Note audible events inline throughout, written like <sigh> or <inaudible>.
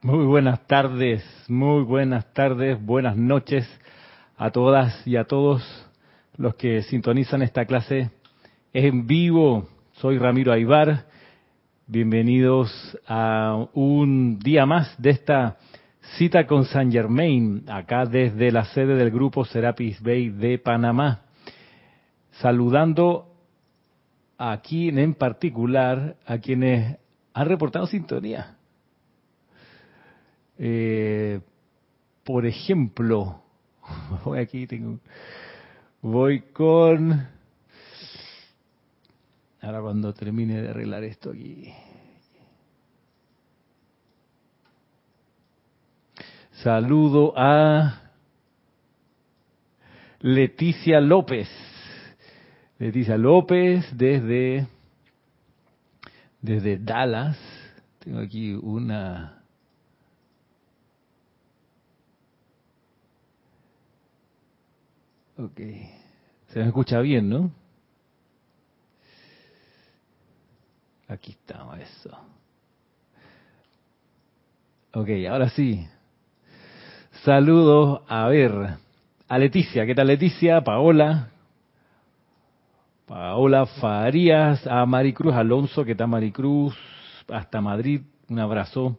Muy buenas tardes, muy buenas tardes, buenas noches a todas y a todos los que sintonizan esta clase en vivo. Soy Ramiro Aybar. Bienvenidos a un día más de esta cita con San Germain, acá desde la sede del grupo Serapis Bay de Panamá. Saludando aquí en particular a quienes han reportado sintonía. Eh, por ejemplo, <laughs> voy aquí, tengo, voy con, ahora cuando termine de arreglar esto aquí. Saludo a Leticia López. Leticia López desde desde Dallas. Tengo aquí una Ok. Se me escucha bien, ¿no? Aquí estamos, eso. Ok, ahora sí. Saludos, a ver, a Leticia. ¿Qué tal Leticia? Paola. Paola Farías, a Maricruz Alonso, ¿qué tal Maricruz? Hasta Madrid, un abrazo.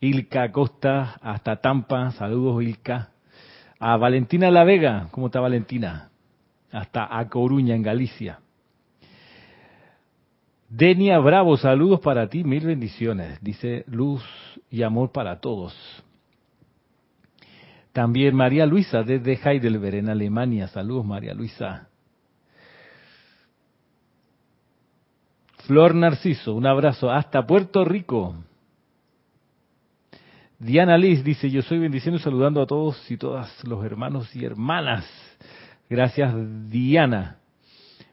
Ilka Costa, hasta Tampa, saludos Ilka. A Valentina La Vega, ¿cómo está Valentina? Hasta a Coruña, en Galicia. Denia Bravo, saludos para ti, mil bendiciones. Dice luz y amor para todos. También María Luisa, desde Heidelberg, en Alemania. Saludos, María Luisa. Flor Narciso, un abrazo hasta Puerto Rico. Diana Liz dice, yo soy bendiciendo y saludando a todos y todas los hermanos y hermanas. Gracias, Diana.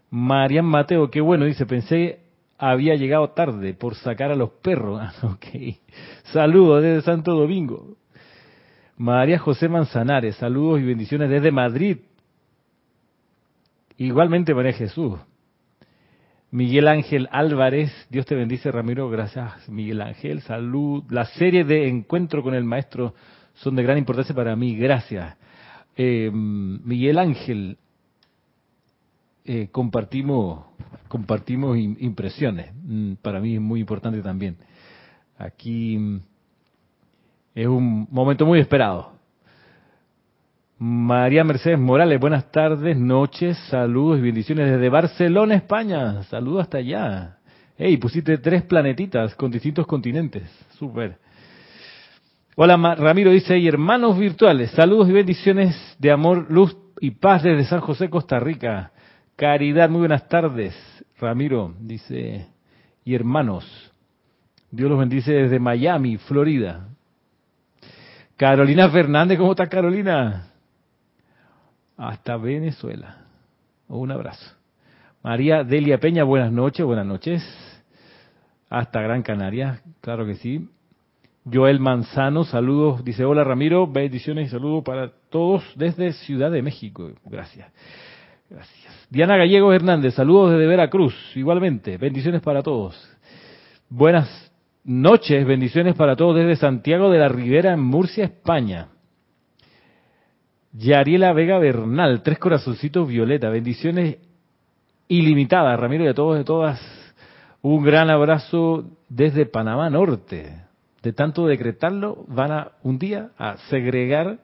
Marian Mateo, qué bueno, dice, pensé había llegado tarde por sacar a los perros. <laughs> ok. Saludos desde Santo Domingo. María José Manzanares, saludos y bendiciones desde Madrid. Igualmente María Jesús. Miguel Ángel Álvarez, Dios te bendice Ramiro, gracias Miguel Ángel, salud. La serie de Encuentro con el Maestro son de gran importancia para mí, gracias. Eh, Miguel Ángel, eh, compartimos, compartimos impresiones, mm, para mí es muy importante también. Aquí mm, es un momento muy esperado. María Mercedes Morales, buenas tardes, noches, saludos y bendiciones desde Barcelona, España. Saludos hasta allá. Hey, pusiste tres planetitas con distintos continentes. Súper. Hola, Ramiro dice, y hermanos virtuales, saludos y bendiciones de amor, luz y paz desde San José, Costa Rica. Caridad, muy buenas tardes. Ramiro dice, y hermanos, Dios los bendice desde Miami, Florida. Carolina Fernández, ¿cómo está Carolina? Hasta Venezuela. Un abrazo. María Delia Peña, buenas noches, buenas noches. Hasta Gran Canaria, claro que sí. Joel Manzano, saludos, dice hola Ramiro, bendiciones y saludos para todos desde Ciudad de México. Gracias. Gracias. Diana Gallego Hernández, saludos desde Veracruz, igualmente, bendiciones para todos. Buenas noches, bendiciones para todos desde Santiago de la Ribera en Murcia, España. Yariela Vega Bernal, tres corazoncitos violeta, bendiciones ilimitadas, Ramiro y a todos y todas. Un gran abrazo desde Panamá Norte. De tanto decretarlo, van a un día a segregar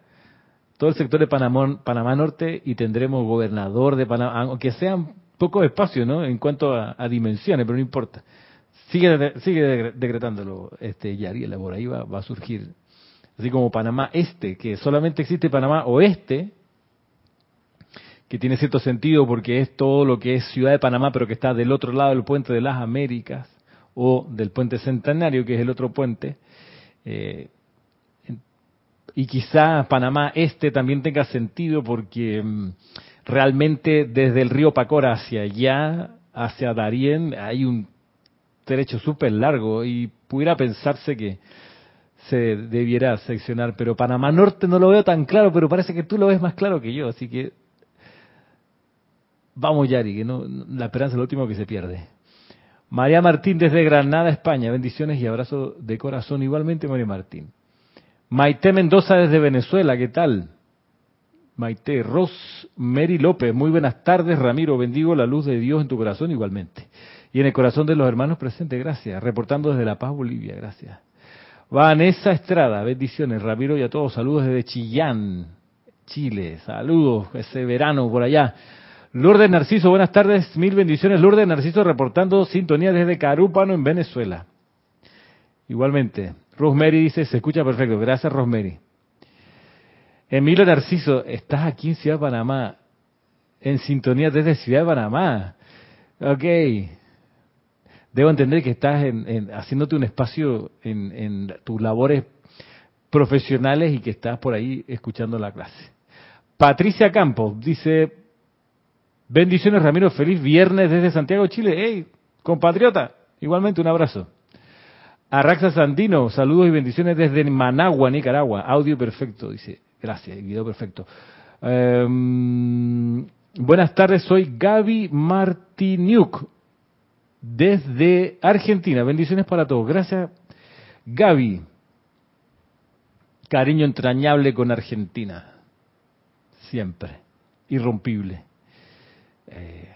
todo el sector de Panamá, Panamá Norte y tendremos gobernador de Panamá, aunque sean poco espacio, ¿no? En cuanto a, dimensiones, pero no importa. Sigue, sigue decretándolo, este Yariela, por ahí va, va a surgir así como Panamá Este, que solamente existe Panamá Oeste, que tiene cierto sentido porque es todo lo que es Ciudad de Panamá, pero que está del otro lado del puente de las Américas, o del puente Centenario, que es el otro puente. Eh, y quizá Panamá Este también tenga sentido porque mm, realmente desde el río Pacora hacia allá, hacia Darién, hay un trecho súper largo y pudiera pensarse que se debiera seccionar, pero Panamá Norte no lo veo tan claro, pero parece que tú lo ves más claro que yo, así que vamos Yari, que no, la esperanza es lo último que se pierde. María Martín desde Granada, España, bendiciones y abrazo de corazón igualmente María Martín. Maite Mendoza desde Venezuela, ¿qué tal? Maite Ros Mary López, muy buenas tardes, Ramiro, bendigo la luz de Dios en tu corazón igualmente. Y en el corazón de los hermanos presentes, gracias. Reportando desde La Paz, Bolivia, gracias. Vanessa Estrada, bendiciones, Ramiro y a todos, saludos desde Chillán, Chile, saludos, ese verano por allá. Lourdes Narciso, buenas tardes, mil bendiciones. Lourdes Narciso reportando sintonía desde Carúpano en Venezuela. Igualmente, Rosemary dice, se escucha perfecto. Gracias, Rosemary. Emilio Narciso, estás aquí en Ciudad de Panamá, en sintonía desde Ciudad de Panamá. Ok. Debo entender que estás en, haciéndote un espacio en, en tus labores profesionales y que estás por ahí escuchando la clase. Patricia Campos dice, bendiciones Ramiro, feliz viernes desde Santiago, Chile. Hey, compatriota, igualmente un abrazo. Arraxa Sandino, saludos y bendiciones desde Managua, Nicaragua. Audio perfecto, dice. Gracias, video perfecto. Em, buenas tardes, soy Gaby Martiniuk, desde Argentina. Bendiciones para todos. Gracias, Gaby. Cariño entrañable con Argentina. Siempre. Irrompible. Eh,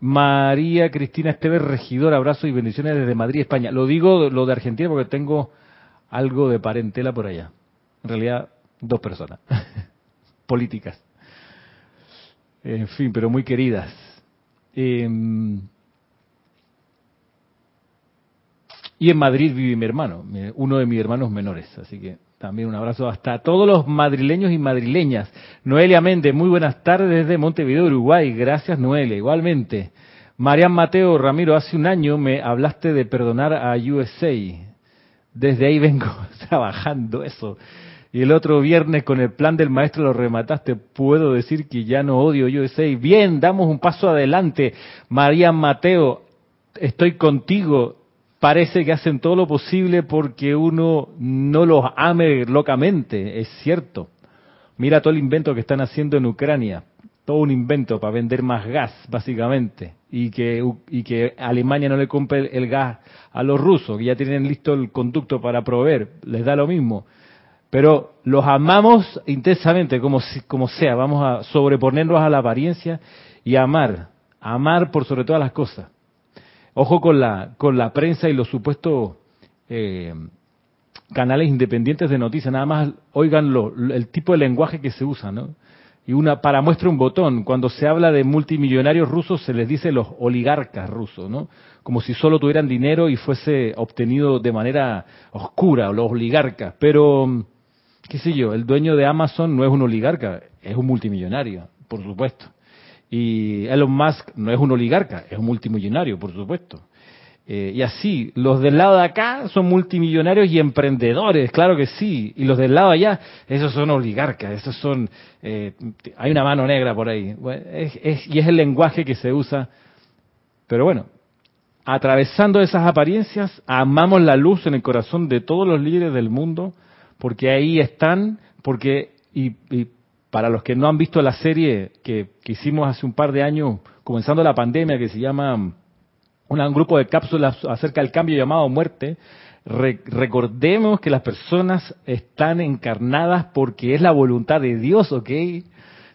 María Cristina Esteves, regidor, abrazo y bendiciones desde Madrid, España. Lo digo lo de Argentina porque tengo algo de parentela por allá. En realidad, dos personas <laughs> políticas. En fin, pero muy queridas. Em, y en Madrid vive mi hermano, uno de mis hermanos menores. Así que también un abrazo hasta todos los madrileños y madrileñas. Noelia Méndez, muy buenas tardes desde Montevideo, Uruguay. Gracias, Noelia. Igualmente. Marian Mateo Ramiro, hace un año me hablaste de perdonar a USA. Desde ahí vengo <laughs> trabajando eso. Y el otro viernes con el plan del maestro lo remataste. Puedo decir que ya no odio USA. Bien, damos un paso adelante. Marian Mateo, estoy contigo parece que hacen todo lo posible porque uno no los ame locamente, es cierto. Mira todo el invento que están haciendo en Ucrania, todo un invento para vender más gas, básicamente, y que, y que Alemania no le compre el gas a los rusos, que ya tienen listo el conducto para proveer, les da lo mismo. Pero los amamos intensamente, como, como sea, vamos a sobreponernos a la apariencia y amar, amar por sobre todas las cosas. Ojo con la, con la prensa y los supuestos eh, canales independientes de noticias, nada más oigan lo, el tipo de lenguaje que se usa, ¿no? Y una, para muestra un botón, cuando se habla de multimillonarios rusos se les dice los oligarcas rusos, ¿no? Como si solo tuvieran dinero y fuese obtenido de manera oscura, los oligarcas. Pero, qué sé yo, el dueño de Amazon no es un oligarca, es un multimillonario, por supuesto. Y Elon Musk no es un oligarca, es un multimillonario, por supuesto. Eh, y así, los del lado de acá son multimillonarios y emprendedores, claro que sí. Y los del lado allá, esos son oligarcas, esos son... Eh, hay una mano negra por ahí. y es el lenguaje que se usa. Pero bueno, atravesando esas apariencias, amamos la luz en el corazón de todos los líderes del mundo, porque ahí están, porque y para los que no han visto la serie que, hicimos hace un par de años, comenzando la pandemia, que se llama un grupo de cápsulas acerca del cambio llamado muerte, recordemos que las personas están encarnadas porque es la voluntad de Dios, ¿ok?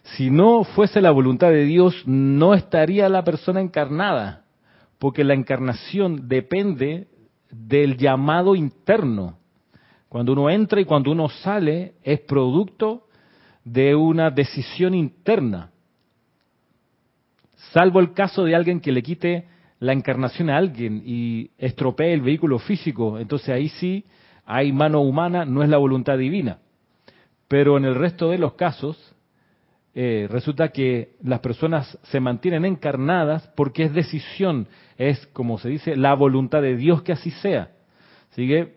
Si no fuese la voluntad de Dios, no estaría la persona encarnada, porque la encarnación depende del llamado interno. Cuando uno entra y cuando uno sale, es producto de una decisión interna. Salvo el caso de alguien que le quite la encarnación a alguien y estropee el vehículo físico, entonces ahí sí hay mano humana, no es la voluntad divina. Pero en el resto de los casos, eh, resulta que las personas se mantienen encarnadas porque es decisión, es como se dice, la voluntad de Dios que así sea. Sigue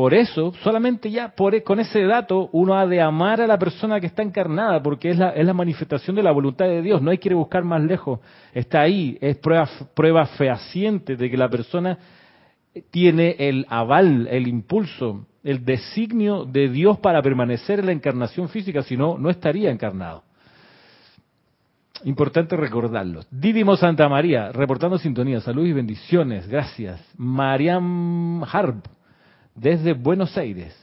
por eso, solamente ya por, e, con ese dato, uno ha de amar a la persona que está encarnada, porque es la, es la manifestación de la voluntad de Dios. No hay que buscar más lejos. Está ahí, es prueba, prueba fehaciente de que la persona tiene el aval, el impulso, el designio de Dios para permanecer en la encarnación física, si no, no estaría encarnado. Importante recordarlo. Didimo Santa María, reportando sintonía. Salud y bendiciones. Gracias. Mariam Harb desde Buenos Aires.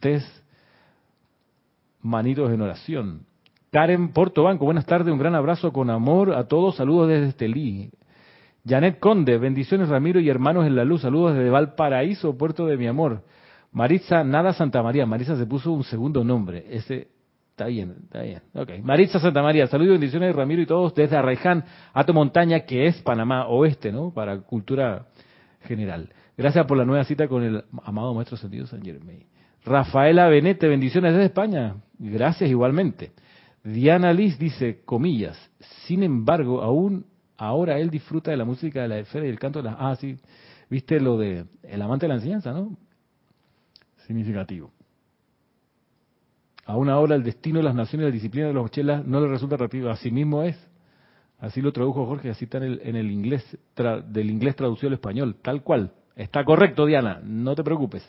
test manitos en oración. Karen Portobanco, buenas tardes, un gran abrazo con amor a todos, saludos desde Estelí. Janet Conde, bendiciones Ramiro y hermanos en la luz, saludos desde Valparaíso, puerto de mi amor. Maritza Nada Santa María, Maritza se puso un segundo nombre, ese está bien, está bien. Okay. Maritza Santa María, saludos y bendiciones Ramiro y todos desde Arraiján, Ato Montaña, que es Panamá Oeste, ¿no? Para cultura general. Gracias por la nueva cita con el amado Maestro Sentido San Germain. Rafaela Benete, bendiciones desde España. Gracias igualmente. Diana Liz dice, comillas, sin embargo, aún ahora él disfruta de la música de la esfera y el canto de las... Ah, sí, viste lo de el amante de la enseñanza, ¿no? Significativo. Aún ahora el destino de las naciones y la disciplina de los chelas no le resulta rápido. Así mismo es. Así lo tradujo Jorge, así está en el, en el inglés, del inglés traducido al español, tal cual. Está correcto, Diana, no te preocupes.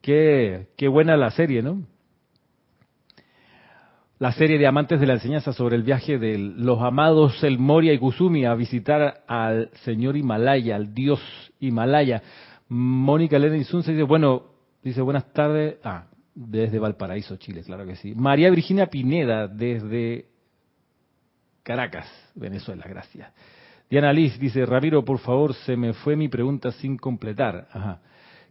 Qué, qué buena la serie, ¿no? la serie de Amantes de la Enseñanza sobre el viaje de los amados El Moria y Kusumi a visitar al señor Himalaya, al dios Himalaya. Mónica Elena Insunza dice, bueno, dice buenas tardes, ah, desde Valparaíso, Chile, claro que sí. María Virginia Pineda, desde Caracas, Venezuela, gracias. Diana Liz dice, Ramiro, por favor, se me fue mi pregunta sin completar. Ajá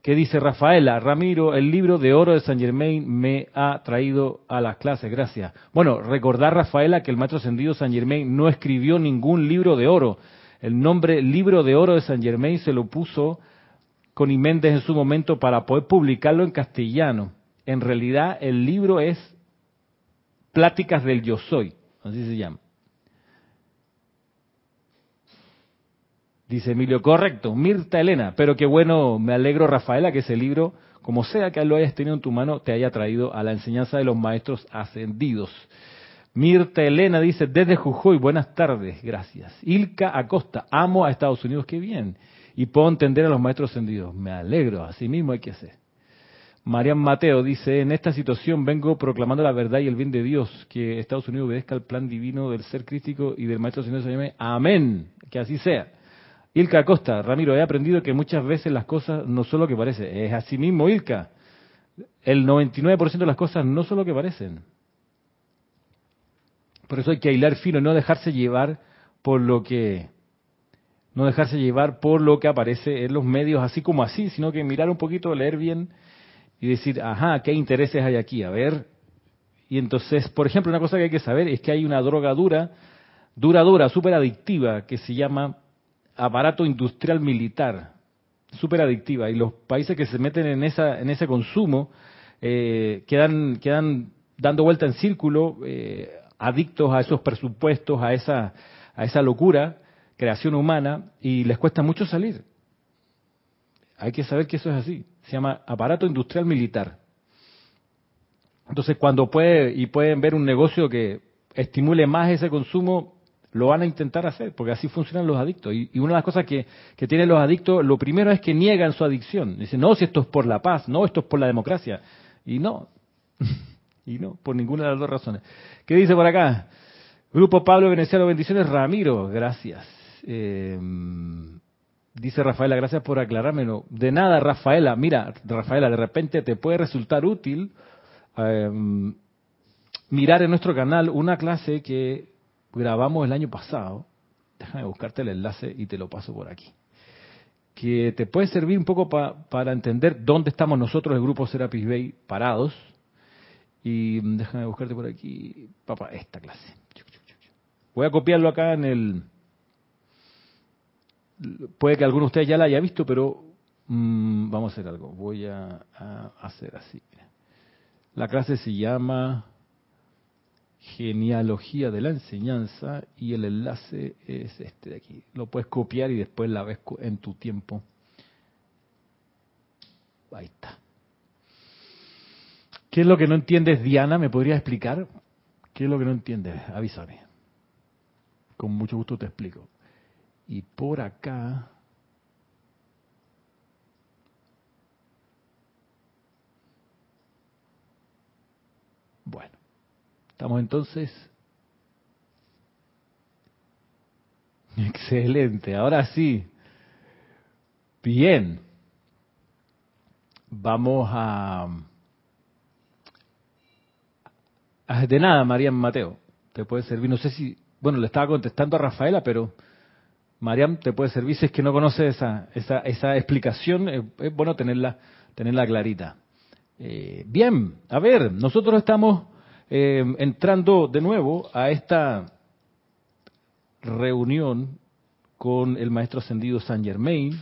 que dice Rafaela, Ramiro, el libro de oro de San Germain me ha traído a las clases, gracias. Bueno, recordar Rafaela que el maestro ascendido San Germain no escribió ningún libro de oro. El nombre libro de oro de San Germain se lo puso con Méndez en su momento para poder publicarlo en castellano. En realidad el libro es Pláticas del Yo Soy, así se llama. Dice Emilio, correcto, Mirta Elena, pero qué bueno, me alegro Rafaela que ese libro, como sea que lo hayas tenido en tu mano, te haya traído a la enseñanza de los maestros ascendidos. Mirta Elena dice, desde Jujuy, buenas tardes, gracias. Ilka Acosta, amo a Estados Unidos, qué bien. Y puedo entender a los maestros ascendidos, me alegro, así mismo hay que hacer. Marian Mateo dice, en esta situación vengo proclamando la verdad y el bien de Dios, que Estados Unidos obedezca al plan divino del ser crístico y del maestro ascendido. Amén, que así sea. Ilka Acosta, Ramiro, he aprendido que muchas veces las cosas no son lo que parece. Es así mismo, Ilka. El 99% de las cosas no son lo que parecen. Por eso hay que hilar fino no dejarse llevar por lo que no dejarse llevar por lo que aparece en los medios así como así, sino que mirar un poquito, leer bien y decir, ajá, ¿qué intereses hay aquí? A ver. Y entonces, por ejemplo, una cosa que hay que saber es que hay una droga dura, dura, dura, súper adictiva, que se llama aparato industrial militar, súper adictiva, y los países que se meten en, esa, en ese consumo eh, quedan, quedan dando vuelta en círculo, eh, adictos a esos presupuestos, a esa, a esa locura, creación humana, y les cuesta mucho salir. Hay que saber que eso es así. Se llama aparato industrial militar. Entonces, cuando puede y pueden ver un negocio que estimule más ese consumo, lo van a intentar hacer, porque así funcionan los adictos. Y, una de las cosas que, tienen los adictos, lo primero es que niegan su adicción. Dicen, no, si esto es por la paz, no, esto es por la democracia. Y no, <laughs> y no, por ninguna de las dos razones. ¿Qué dice por acá? Grupo Pablo Veneciano, bendiciones. Ramiro, gracias. Eh, dice Rafaela, gracias por aclarármelo. De nada, Rafaela. Mira, Rafaela, de repente te puede resultar útil eh, mirar en nuestro canal una clase que grabamos el año pasado, déjame buscarte el enlace y te lo paso por aquí, que te puede servir un poco para entender dónde estamos nosotros, el grupo Serapis Bay, parados. Y déjame buscarte por aquí, papá, esta clase. Voy a copiarlo acá en el... Puede que alguno de ustedes ya la haya visto, pero mm, vamos a hacer algo. Voy a hacer así. La clase se llama genealogía de la enseñanza y el enlace es este de aquí. Lo puedes copiar y después la ves en tu tiempo. Ahí está. ¿Qué es lo que no entiendes, Diana? ¿Me podrías explicar? ¿Qué es lo que no entiendes? Avísame. Con mucho gusto te explico. Y por acá... Bueno. Estamos entonces. <laughs> Excelente, ahora sí. Bien. Vamos a de nada, María Mateo. Te puede servir. No sé si, bueno, le estaba contestando a Rafaela, pero Mariam te puede servir si es que no conoce esa, esa, esa explicación. Eh, es bueno tenerla, tenerla clarita. Eh, bien, a ver, nosotros estamos eh, entrando de nuevo a esta reunión con el maestro ascendido Saint Germain,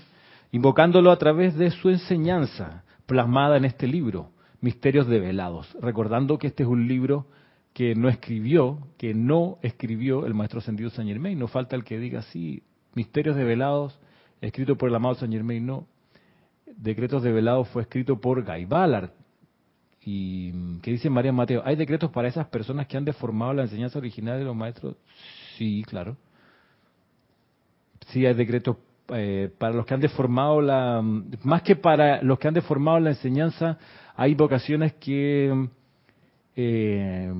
invocándolo a través de su enseñanza plasmada en este libro, Misterios Develados, recordando que este es un libro que no escribió, que no escribió el maestro ascendido Saint Germain, no falta el que diga sí, Misterios Develados, escrito por el amado Saint Germain, no, Decretos Develados fue escrito por Guy Ballard, y ¿qué dice María Mateo? ¿Hay decretos para esas personas que han deformado la enseñanza original de los maestros? Sí, claro. Sí, hay decretos eh, para los que han deformado la... Más que para los que han deformado la enseñanza, hay vocaciones que eh,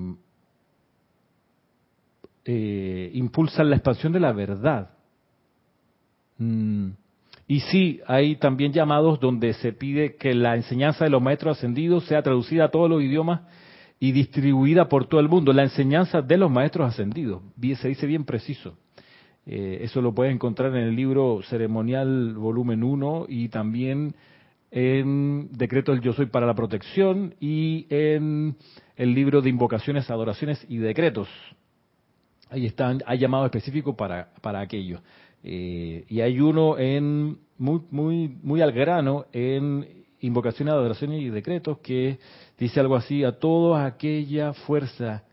eh, impulsan la expansión de la verdad. Mm. Y sí, hay también llamados donde se pide que la enseñanza de los maestros ascendidos sea traducida a todos los idiomas y distribuida por todo el mundo. La enseñanza de los maestros ascendidos, se dice bien preciso. Eh, eso lo puedes encontrar en el libro Ceremonial Volumen 1 y también en Decreto del Yo Soy para la Protección y en el libro de Invocaciones, Adoraciones y Decretos. Ahí están, hay llamado específico para, para aquello. Eh, y hay uno en muy, muy, muy al grano en invocaciones, adoraciones y decretos que dice algo así, a toda aquella fuerza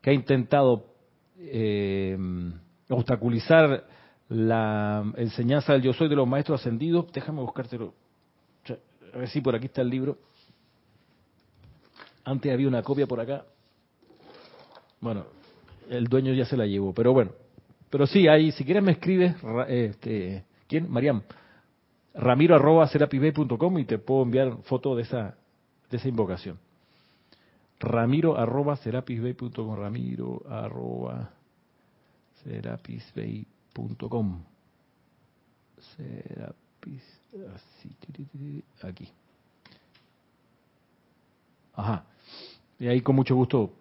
que ha intentado eh, obstaculizar la enseñanza del yo soy de los maestros ascendidos, déjame buscártelo, a ver si por aquí está el libro. Antes había una copia por acá. Bueno, el dueño ya se la llevó, pero bueno, pero sí, ahí, si quieres me escribes, este, ¿quién? Mariam. Ramiro arroba y te puedo enviar foto de esa, de esa invocación. Ramiro arroba Ramiro arroba serapisbay.com. Serapis, así, aquí. Ajá. Y ahí con mucho gusto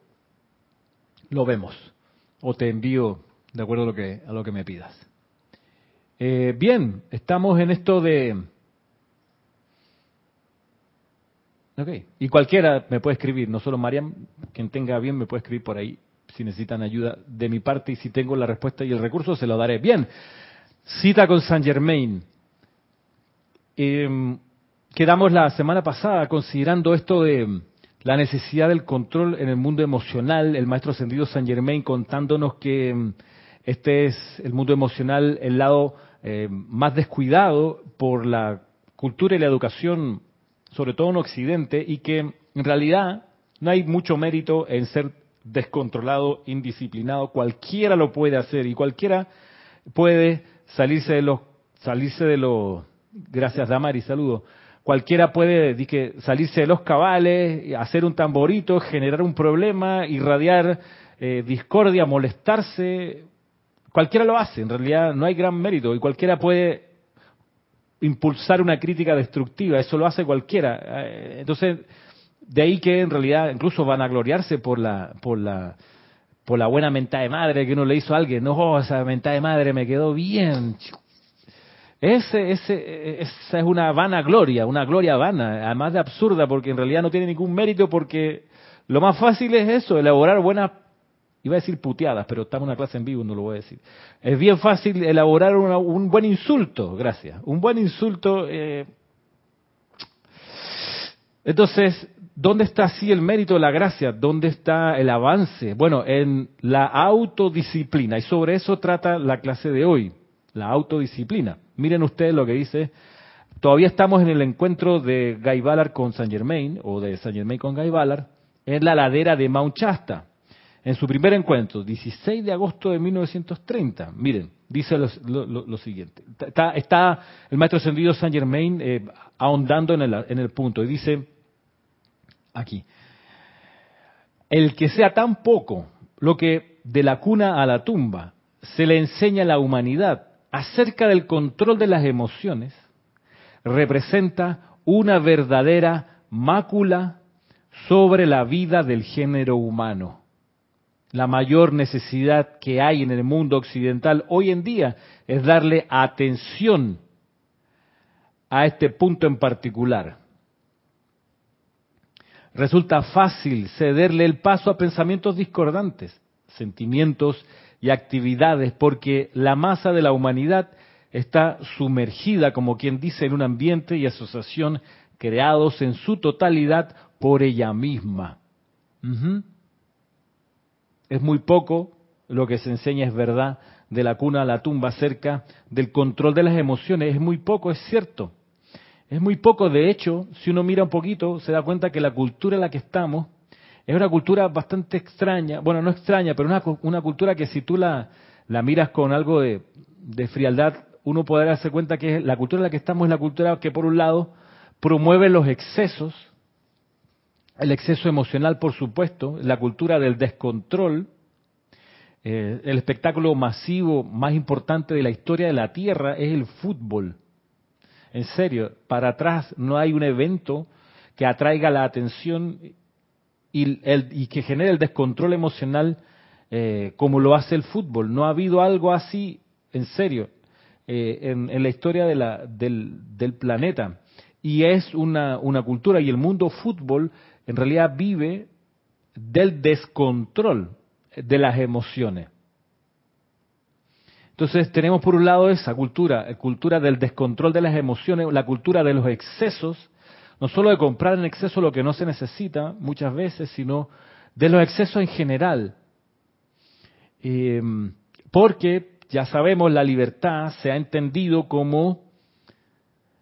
lo vemos. O te envío de acuerdo a lo que, a lo que me pidas. Eh, bien, estamos en esto de... Ok, y cualquiera me puede escribir, no solo Mariam, quien tenga bien me puede escribir por ahí si necesitan ayuda de mi parte y si tengo la respuesta y el recurso se lo daré. Bien, cita con Saint Germain. Em, quedamos la semana pasada considerando esto de la necesidad del control en el mundo emocional, el maestro ascendido Saint Germain contándonos que em, este es el mundo emocional, el lado eh, más descuidado por la cultura y la educación, sobre todo en Occidente, y que en realidad no hay mucho mérito en ser descontrolado, indisciplinado. Cualquiera lo puede hacer y cualquiera puede salirse de los, salirse de los, gracias Damari, saludo. Cualquiera puede salirse de los cabales, hacer un tamborito, generar un problema, irradiar eh, discordia, molestarse, Cualquiera lo hace, en realidad no hay gran mérito y cualquiera puede impulsar una crítica destructiva, eso lo hace cualquiera. Eh, entonces, de ahí que en realidad incluso van a gloriarse por la, por la, por la buena mentada de madre que uno le hizo a alguien. No, oh, esa mentada de madre me quedó bien. Ese, ese, esa es una vana gloria, una gloria vana, además de absurda, porque en realidad no tiene ningún mérito, porque lo más fácil es eso, elaborar buenas Iba a decir puteadas, pero estamos en una clase en vivo, no lo voy a decir. Es bien fácil elaborar un buen insulto, gracias. Un buen insulto. Eh. Entonces, ¿dónde está así el mérito de la gracia? ¿Dónde está el avance? Bueno, en la autodisciplina. Y sobre eso trata la clase de hoy, la autodisciplina. Miren ustedes lo que dice. Todavía estamos en el encuentro de Guy Ballard con Saint Germain, o de Saint Germain con Guy Ballard, en la ladera de Mount Shasta en su primer encuentro, 16 de agosto de 1930. Miren, dice lo, siguiente. Está, el maestro ascendido Saint Germain eh, ahondando en el, en el punto y dice aquí, el que sea tan poco lo que de la cuna a la tumba se le enseña a la humanidad acerca del control de las emociones, representa una verdadera mácula sobre la vida del género humano la mayor necesidad que hay en el mundo occidental hoy en día es darle atención a este punto en particular. Resulta fácil cederle el paso a pensamientos discordantes, sentimientos y actividades, porque la masa de la humanidad está sumergida, como quien dice, en un ambiente y asociación creados en su totalidad por ella misma. Es muy poco lo que se enseña, es verdad, de la cuna a la tumba acerca del control de las emociones. Es muy poco, es cierto. Es muy poco, de hecho, si uno mira un poquito, se da cuenta que la cultura en la que estamos es una cultura bastante extraña, bueno, no extraña, pero una, una cultura que si tú la, la miras con algo de, de frialdad, uno podrá darse cuenta que la cultura en la que estamos es la cultura que por un lado promueve los excesos, el exceso emocional, por supuesto, la cultura del descontrol, eh, el espectáculo masivo más importante de la historia de la Tierra es el fútbol. En serio, para atrás no hay un evento que atraiga la atención y, que genere el descontrol emocional eh, como lo hace el fútbol. No ha habido algo así, en serio, eh, en, la historia del, planeta. Y es una cultura y el mundo fútbol en realidad vive del descontrol de las emociones. Entonces tenemos por un lado esa cultura, cultura del descontrol de las emociones, la cultura de los excesos, no solo de comprar en exceso lo que no se necesita muchas veces, sino de los excesos en general. Em, porque ya sabemos, la libertad se ha entendido como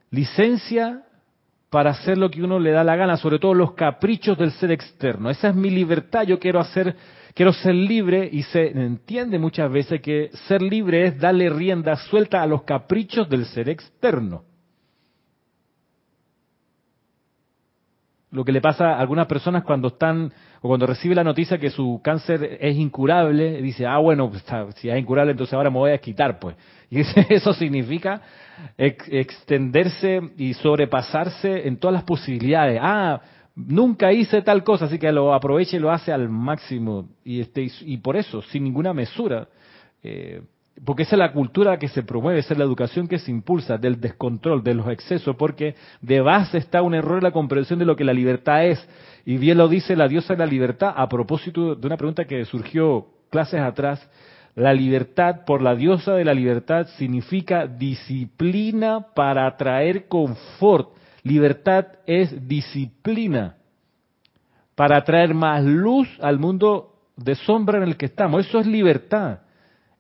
licencia para hacer lo que uno le da la gana, sobre todo los caprichos del ser externo. Esa es mi libertad, yo quiero hacer, quiero ser libre y se entiende muchas veces que ser libre es darle rienda suelta a los caprichos del ser externo. Lo que le pasa a algunas personas cuando están o cuando recibe la noticia que su cáncer es incurable, dice, ah, bueno, pues si es incurable, entonces ahora me voy a quitar, pues. <laughs> Y eso significa extenderse y sobrepasarse en todas las posibilidades. Ah, nunca hice tal cosa, así que lo aproveche y lo hace al máximo. Y, este, y por eso, sin ninguna mesura. Eh, porque esa es la cultura que se promueve, esa es la educación que se impulsa del descontrol, de los excesos, porque de base está un error en la comprensión de lo que la libertad es. Y bien lo dice la diosa de la libertad a propósito de una pregunta que surgió clases atrás. La libertad por la diosa de la libertad significa disciplina para traer confort. Libertad es disciplina para traer más luz al mundo de sombra en el que estamos. Eso es libertad.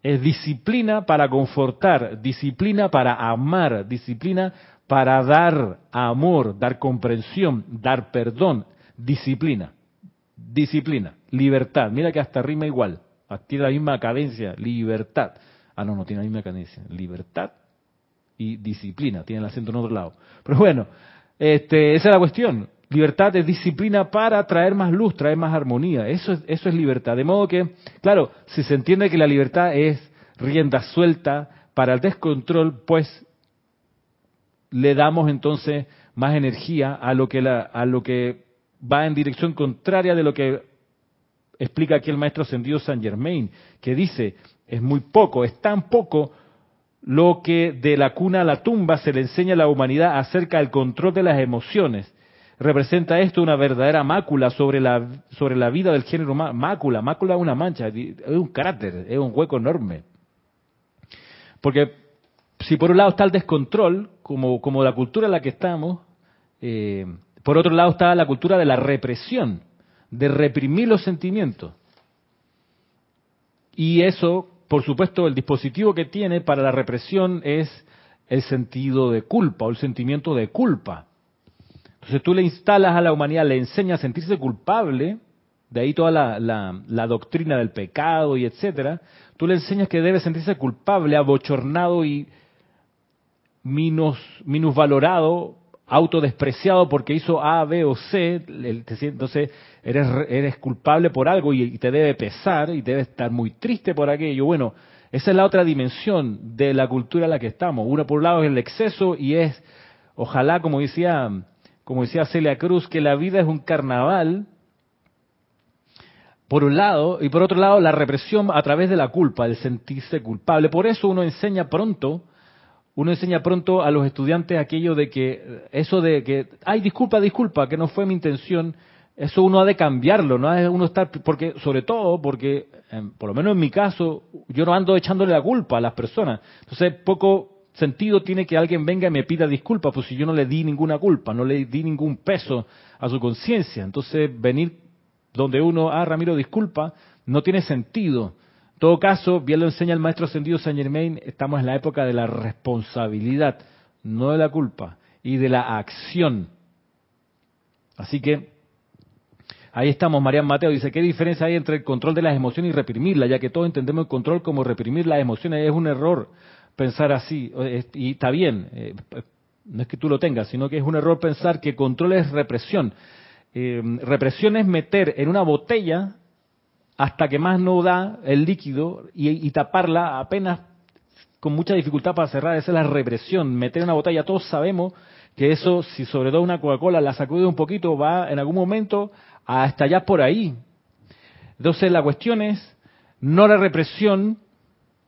Es disciplina para confortar, disciplina para amar, disciplina para dar amor, dar comprensión, dar perdón, disciplina, disciplina, libertad. Mira que hasta rima igual, tiene la misma cadencia, libertad. Ah, no, no tiene la misma cadencia, libertad y disciplina, tiene el acento en otro lado. Pero bueno, este, esa es la cuestión. Libertad es disciplina para traer más luz, traer más armonía. Eso es, eso es libertad. De modo que, claro, si se entiende que la libertad es rienda suelta para el descontrol, pues le damos entonces más energía a lo que, la, a lo que va en dirección contraria de lo que explica aquí el maestro ascendido San Germain, que dice, es muy poco, es tan poco lo que de la cuna a la tumba se le enseña a la humanidad acerca del control de las emociones representa esto una verdadera mácula sobre la, sobre la vida del género humano. Mácula, mácula es una mancha, es un cráter, es un hueco enorme. Porque si por un lado está el descontrol, como, como la cultura en la que estamos, eh, por otro lado está la cultura de la represión, de reprimir los sentimientos. Y eso, por supuesto, el dispositivo que tiene para la represión es el sentido de culpa o el sentimiento de culpa. Entonces tú le instalas a la humanidad, le enseñas a sentirse culpable, de ahí toda la, doctrina del pecado y etcétera, tú le enseñas que debe sentirse culpable, abochornado y minusvalorado, autodespreciado porque hizo A, B o C, entonces eres, eres culpable por algo y, te debe pesar y debe estar muy triste por aquello. Bueno, esa es la otra dimensión de la cultura en la que estamos. Uno por un lado es el exceso y es, ojalá, como decía como decía Celia Cruz, que la vida es un carnaval, por un lado, y por otro lado, la represión a través de la culpa, el sentirse culpable. Por eso uno enseña pronto, uno enseña pronto a los estudiantes aquello de que, eso de que, ay, disculpa, disculpa, que no fue mi intención, eso uno ha de cambiarlo, no ha uno estar, porque, sobre todo, porque, por lo menos en mi caso, yo no ando echándole la culpa a las personas. Entonces, poco sentido tiene que alguien venga y me pida disculpas, pues si yo no le di ninguna culpa, no le di ningún peso a su conciencia. Entonces, venir donde uno, ah, Ramiro, disculpa, no tiene sentido. En todo caso, bien lo enseña el maestro ascendido Saint Germain, estamos en la época de la responsabilidad, no de la culpa, y de la acción. Así que ahí estamos, Marian Mateo dice, ¿qué diferencia hay entre el control de las emociones y reprimirlas? Ya que todos entendemos el control como reprimir las emociones, es un error pensar así, y está bien, eh, no es que tú lo tengas, sino que es un error pensar que control es represión. Eh, represión es meter en una botella hasta que más no da el líquido y, taparla apenas con mucha dificultad para cerrar. Esa es la represión, meter en una botella. Todos sabemos que eso, si sobre todo una Coca-Cola la sacude un poquito, va en algún momento a estallar por ahí. Entonces la cuestión es no la represión,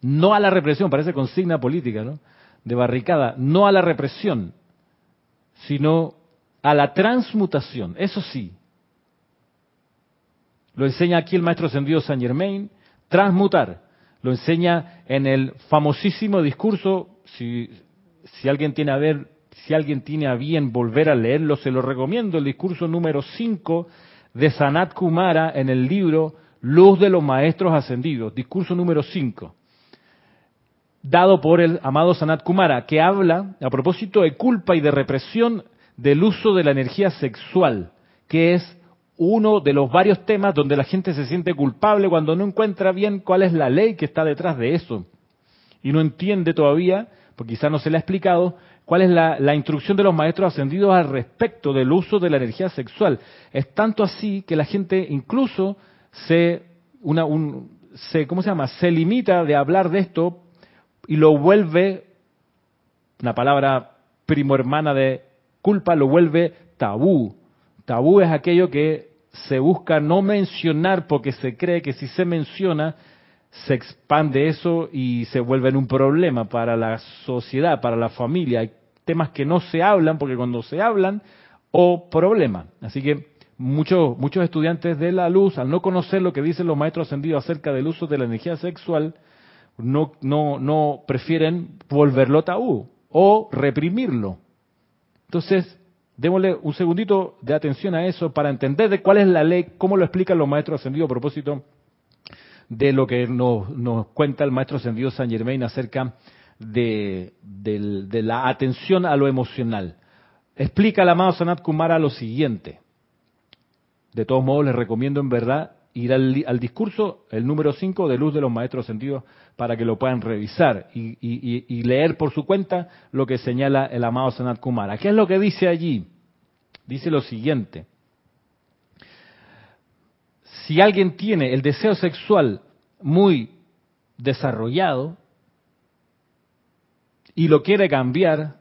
no a la represión, parece consigna política, ¿no? De barricada, no a la represión, sino a la transmutación, eso sí. Lo enseña aquí el maestro ascendido Saint Germain, transmutar. Lo enseña en el famosísimo discurso, si, si alguien tiene a ver, si alguien tiene a bien volver a leerlo, se lo recomiendo, el discurso número 5 de Sanat Kumara en el libro Luz de los Maestros Ascendidos, discurso número 5 dado por el amado Sanat Kumara, que habla a propósito de culpa y de represión del uso de la energía sexual, que es uno de los varios temas donde la gente se siente culpable cuando no encuentra bien cuál es la ley que está detrás de eso. Y no entiende todavía, porque quizá no se le ha explicado, cuál es la, instrucción de los maestros ascendidos al respecto del uso de la energía sexual. Es tanto así que la gente incluso se, una, un, se, ¿cómo se llama? Se limita de hablar de esto y lo vuelve, una palabra primo hermana de culpa lo vuelve tabú. Tabú es aquello que se busca no mencionar porque se cree que si se menciona se expande eso y se vuelve en un problema para la sociedad, para la familia. Hay temas que no se hablan porque cuando se hablan, o problema. Así que muchos, muchos estudiantes de la luz, al no conocer lo que dicen los maestros ascendidos acerca del uso de la energía sexual, no, no, no prefieren volverlo tabú o reprimirlo. Entonces, démosle un segundito de atención a eso para entender de cuál es la ley, cómo lo explican los maestros ascendidos a propósito de lo que nos, cuenta el maestro ascendido San Germain acerca de, la atención a lo emocional. Explica el amado Sanat Kumara lo siguiente. De todos modos, les recomiendo en verdad ir al, discurso, el número 5 de Luz de los Maestros Sentidos, para que lo puedan revisar y, leer por su cuenta lo que señala el amado Sanat Kumara. ¿Qué es lo que dice allí? Dice lo siguiente. Si alguien tiene el deseo sexual muy desarrollado y lo quiere cambiar,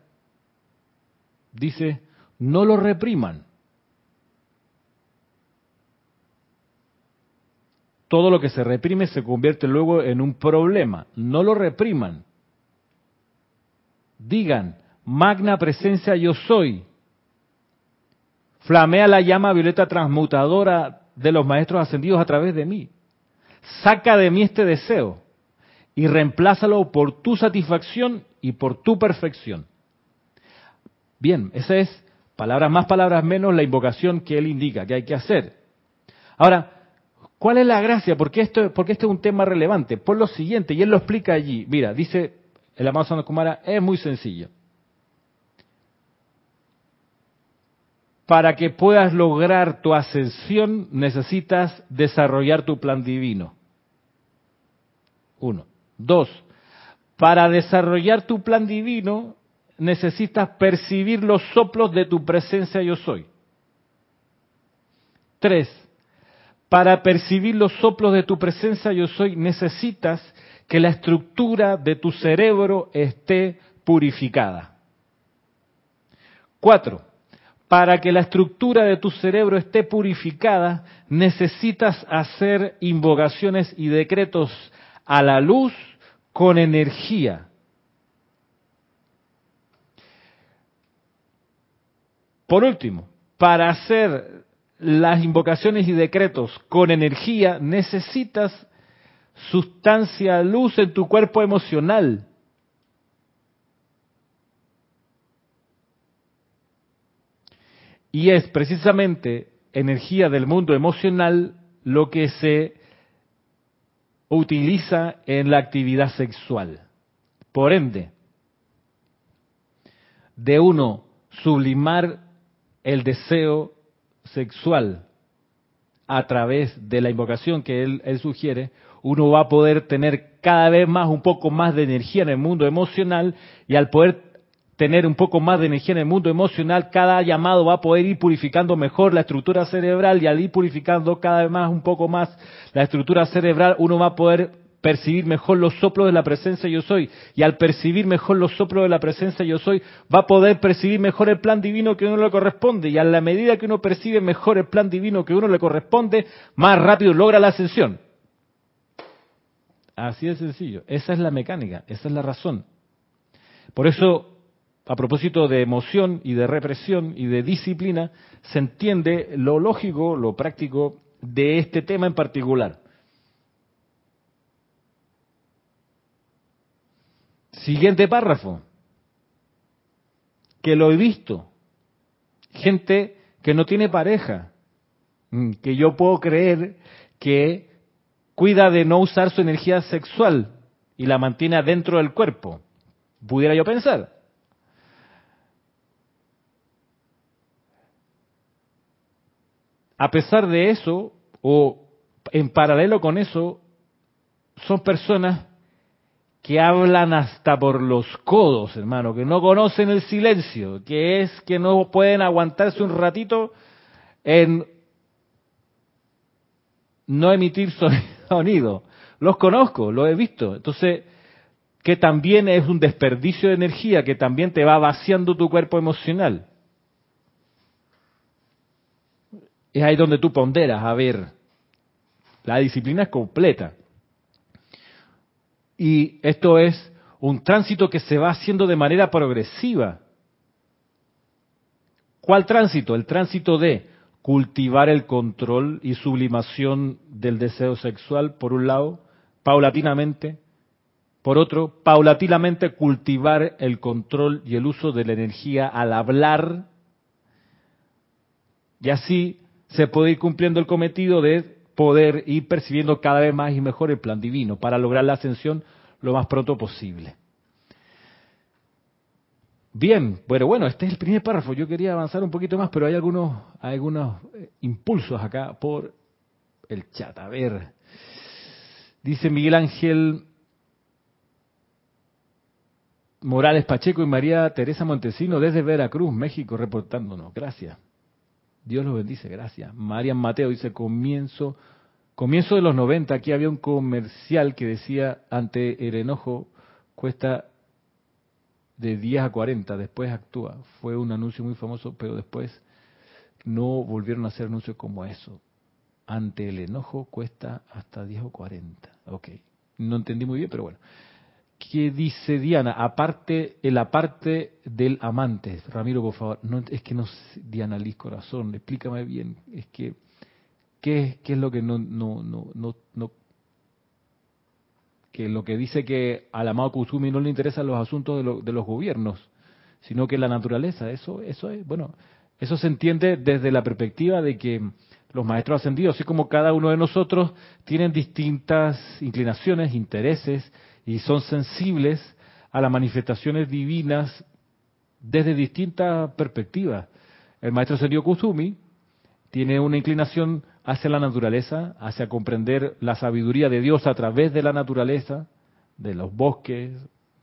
dice, no lo repriman. Todo lo que se reprime se convierte luego en un problema. No lo repriman. Digan, magna presencia yo soy. Flamea la llama violeta transmutadora de los maestros ascendidos a través de mí. Saca de mí este deseo y reemplázalo por tu satisfacción y por tu perfección. Bien, esa es, palabras más, palabras menos, la invocación que él indica que hay que hacer. Ahora, ¿Cuál es la gracia? Porque esto, porque este es un tema relevante. Por lo siguiente, y él lo explica allí. Mira, dice el amado Santa Kumara, es muy sencillo. Para que puedas lograr tu ascensión, necesitas desarrollar tu plan divino. Uno. Dos. Para desarrollar tu plan divino, necesitas percibir los soplos de tu presencia yo soy. Tres para percibir los soplos de tu presencia yo soy, necesitas que la estructura de tu cerebro esté purificada. Cuatro, para que la estructura de tu cerebro esté purificada, necesitas hacer invocaciones y decretos a la luz con energía. Por último, para hacer las invocaciones y decretos con energía, necesitas sustancia luz en tu cuerpo emocional. Y es precisamente energía del mundo emocional lo que se utiliza en la actividad sexual. Por ende, de uno sublimar el deseo sexual a través de la invocación que él, sugiere, uno va a poder tener cada vez más, un poco más de energía en el mundo emocional y al poder tener un poco más de energía en el mundo emocional, cada llamado va a poder ir purificando mejor la estructura cerebral y al ir purificando cada vez más, un poco más la estructura cerebral, uno va a poder percibir mejor los soplos de la presencia yo soy. Y al percibir mejor los soplos de la presencia yo soy, va a poder percibir mejor el plan divino que uno le corresponde. Y a la medida que uno percibe mejor el plan divino que uno le corresponde, más rápido logra la ascensión. Así de sencillo. Esa es la mecánica, esa es la razón. Por eso a propósito de emoción y de represión y de disciplina, se entiende lo lógico, lo práctico de este tema en particular. Siguiente párrafo, que lo he visto. Gente que no tiene pareja, mm, que yo puedo creer que cuida de no usar su energía sexual y la mantiene dentro del cuerpo. Pudiera yo pensar. a pesar de eso, o en paralelo con eso, son personas que hablan hasta por los codos, hermano, que no conocen el silencio, que es que no pueden aguantarse un ratito en no emitir <laughs> sonido. Los conozco, lo he visto. Entonces, que también es un desperdicio de energía, que también te va vaciando tu cuerpo emocional. es ahí donde tú ponderas, a ver, la disciplina es completa. Y esto es un tránsito que se va haciendo de manera progresiva. ¿Cuál tránsito? El tránsito de cultivar el control y sublimación del deseo sexual, por un lado, paulatinamente. Por otro, paulatinamente cultivar el control y el uso de la energía al hablar. Y así se puede ir cumpliendo el cometido de poder ir percibiendo cada vez más y mejor el plan divino para lograr la ascensión lo más pronto posible. Bien, pero bueno, este es el primer párrafo. Yo quería avanzar un poquito más, pero hay algunos, algunos eh, impulsos acá por el chat. A ver, dice Miguel Ángel Morales Pacheco y María Teresa Montesino desde Veracruz, México, reportándonos. Gracias. Dios los bendice, gracias. Marian Mateo dice, comienzo, comienzo de los 90, aquí había un comercial que decía, ante el enojo cuesta de 10 a 40, después actúa. Fue un anuncio muy famoso, pero después no volvieron a hacer anuncios como eso. Ante el enojo cuesta hasta 10 o 40. Ok, no entendí muy bien, pero bueno. ¿Qué dice Diana? Aparte, el aparte del amante. Ramiro, por favor. No, es que no Diana Liz Corazón, explícame bien. Es que, ¿qué, qué es lo que no, no, no, no, no que lo que dice que al amado Kusumi no le interesan los asuntos de, de, los gobiernos, sino que la naturaleza, eso, eso es, bueno, eso se entiende desde la perspectiva de que los maestros ascendidos, así como cada uno de nosotros, tienen distintas inclinaciones, intereses, y son sensibles a las manifestaciones divinas desde distintas perspectivas. El maestro Sendio Kusumi tiene una inclinación hacia la naturaleza, hacia comprender la sabiduría de Dios a través de la naturaleza, de los bosques,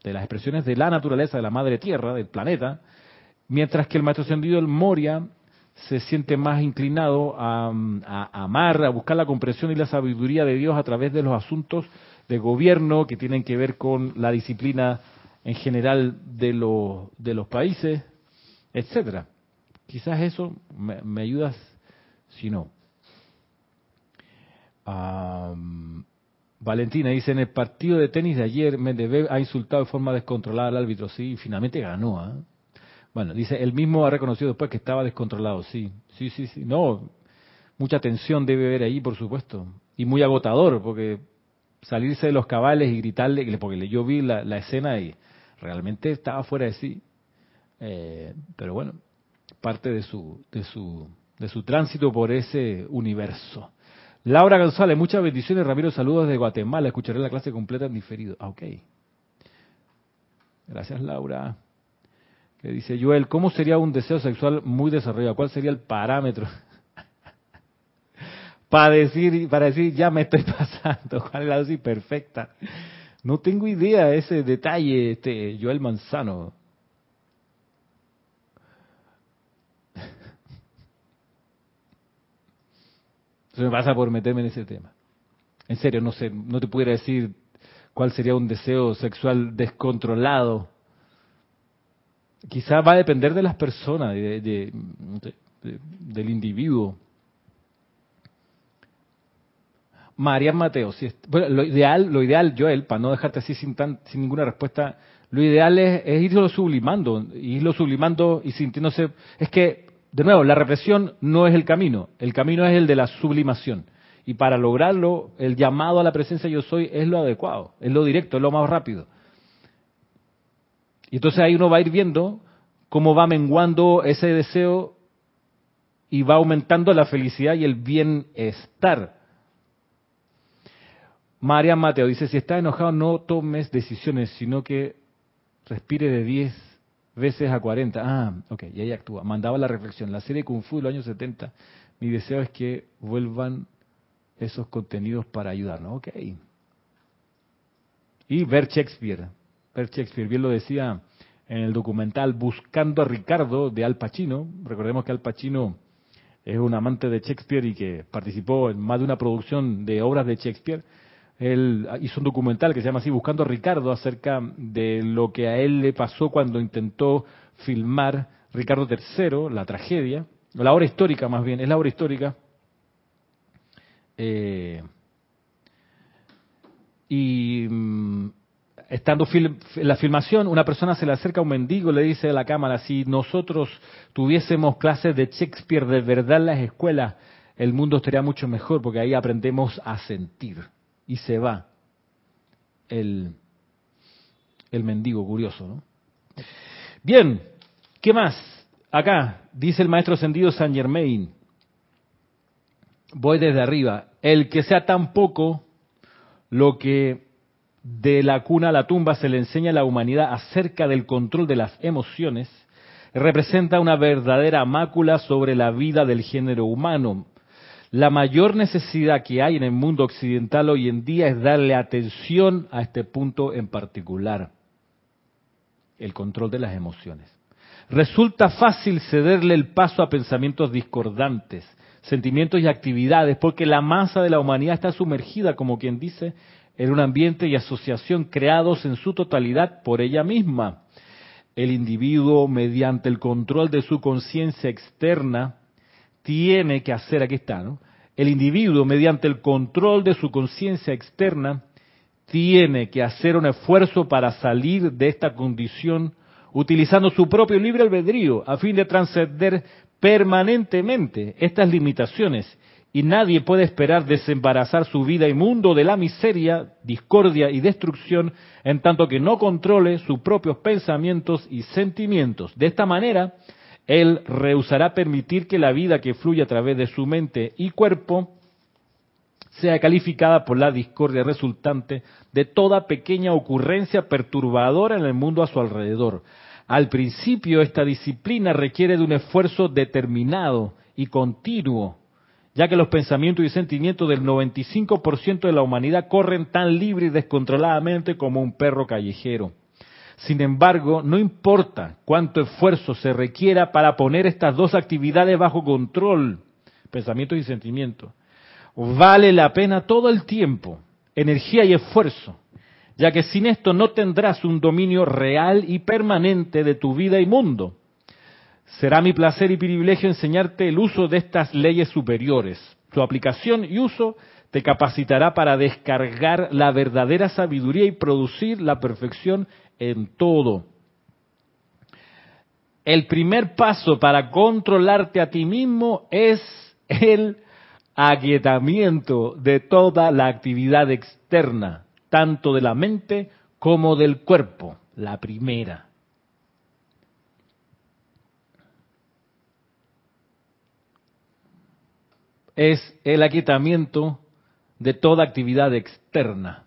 de las expresiones de la naturaleza, de la madre tierra, del planeta, mientras que el maestro ascendido el Moria se siente más inclinado a, a, amar, a buscar la comprensión y la sabiduría de Dios a través de los asuntos de gobierno que tienen que ver con la disciplina en general de, de los países, etcétera, Quizás eso me, ayudas si no. Valentina dice, en el partido de tenis de ayer, Medvedev ha insultado de forma descontrolada al árbitro, sí, y finalmente ganó. ¿ah? Bueno, dice, él mismo ha reconocido después que estaba descontrolado, sí, sí, sí, sí. No, mucha tensión debe haber ahí, por supuesto. Y muy agotador, porque salirse de los cabales y gritarle, porque yo vi la, escena y realmente estaba fuera de sí. Eh, pero bueno, parte de su, de su, de su tránsito por ese universo. Laura González, muchas bendiciones. Ramiro, saludos desde Guatemala. Escucharé la clase completa en diferido. Ah, ok. Gracias, Laura que dice Joel, ¿cómo sería un deseo sexual muy desarrollado? ¿Cuál sería el parámetro? Para decir, para decir, ya me estoy <laughs> pasando, ¿cuál es la dosis perfecta? No tengo idea de ese detalle, este Joel Manzano. <laughs> Se me pasa por meterme en ese tema. En serio, no sé, no te pudiera decir cuál sería un deseo sexual descontrolado Quizás va a depender de las personas, de, del individuo. María Mateo, si bueno, lo ideal, lo ideal, Joel, para no dejarte así sin, tan, sin ninguna respuesta, lo ideal es, es, irlo sublimando, irlo sublimando y sintiéndose. Es que, de nuevo, la represión no es el camino, el camino es el de la sublimación. Y para lograrlo, el llamado a la presencia yo soy es lo adecuado, es lo directo, es lo más rápido. Y entonces ahí uno va a ir viendo cómo va menguando ese deseo y va aumentando la felicidad y el bienestar. María Mateo dice, si estás enojado no tomes decisiones, sino que respire de 10 veces a 40. Ah, ok, y ahí actúa. Mandaba la reflexión. La serie Kung Fu de los años 70. Mi deseo es que vuelvan esos contenidos para ayudarnos. Ok. Y ver Shakespeare. Per Shakespeare, bien lo decía en el documental Buscando a Ricardo de Al Pacino. Recordemos que Al Pacino es un amante de Shakespeare y que participó en más de una producción de obras de Shakespeare. Él hizo un documental que se llama así Buscando a Ricardo acerca de lo que a él le pasó cuando intentó filmar Ricardo III, la tragedia, la obra histórica más bien, es la obra histórica. Eh, y mm, estando en la filmación, una persona se le acerca a un mendigo y le dice a la cámara, si nosotros tuviésemos clases de Shakespeare de verdad en las escuelas, el mundo estaría mucho mejor porque ahí aprendemos a sentir. Y se va el, el mendigo curioso. ¿no? Bien, ¿qué más? Acá dice el maestro ascendido San Germain, voy desde arriba, el que sea tan poco lo que de la cuna a la tumba se le enseña a la humanidad acerca del control de las emociones, representa una verdadera mácula sobre la vida del género humano. La mayor necesidad que hay en el mundo occidental hoy en día es darle atención a este punto en particular, el control de las emociones. Resulta fácil cederle el paso a pensamientos discordantes, sentimientos y actividades, porque la masa de la humanidad está sumergida, como quien dice, en un ambiente y asociación creados en su totalidad por ella misma. El individuo, mediante el control de su conciencia externa, tiene que hacer, aquí está, ¿no? El individuo, mediante el control de su conciencia externa, tiene que hacer un esfuerzo para salir de esta condición utilizando su propio libre albedrío a fin de trascender permanentemente estas limitaciones y nadie puede esperar desembarazar su vida y mundo de la miseria, discordia y destrucción en tanto que no controle sus propios pensamientos y sentimientos. De esta manera, él rehusará permitir que la vida que fluye a través de su mente y cuerpo sea calificada por la discordia resultante de toda pequeña ocurrencia perturbadora en el mundo a su alrededor. Al principio, esta disciplina requiere de un esfuerzo determinado y continuo ya que los pensamientos y sentimientos del 95% de la humanidad corren tan libre y descontroladamente como un perro callejero. Sin embargo, no importa cuánto esfuerzo se requiera para poner estas dos actividades bajo control, pensamientos y sentimientos, vale la pena todo el tiempo, energía y esfuerzo, ya que sin esto no tendrás un dominio real y permanente de tu vida y mundo. Será mi placer y privilegio enseñarte el uso de estas leyes superiores. Su aplicación y uso te capacitará para descargar la verdadera sabiduría y producir la perfección en todo. El primer paso para controlarte a ti mismo es el aquietamiento de toda la actividad externa, tanto de la mente como del cuerpo, la primera. Es el aquietamiento de toda actividad externa.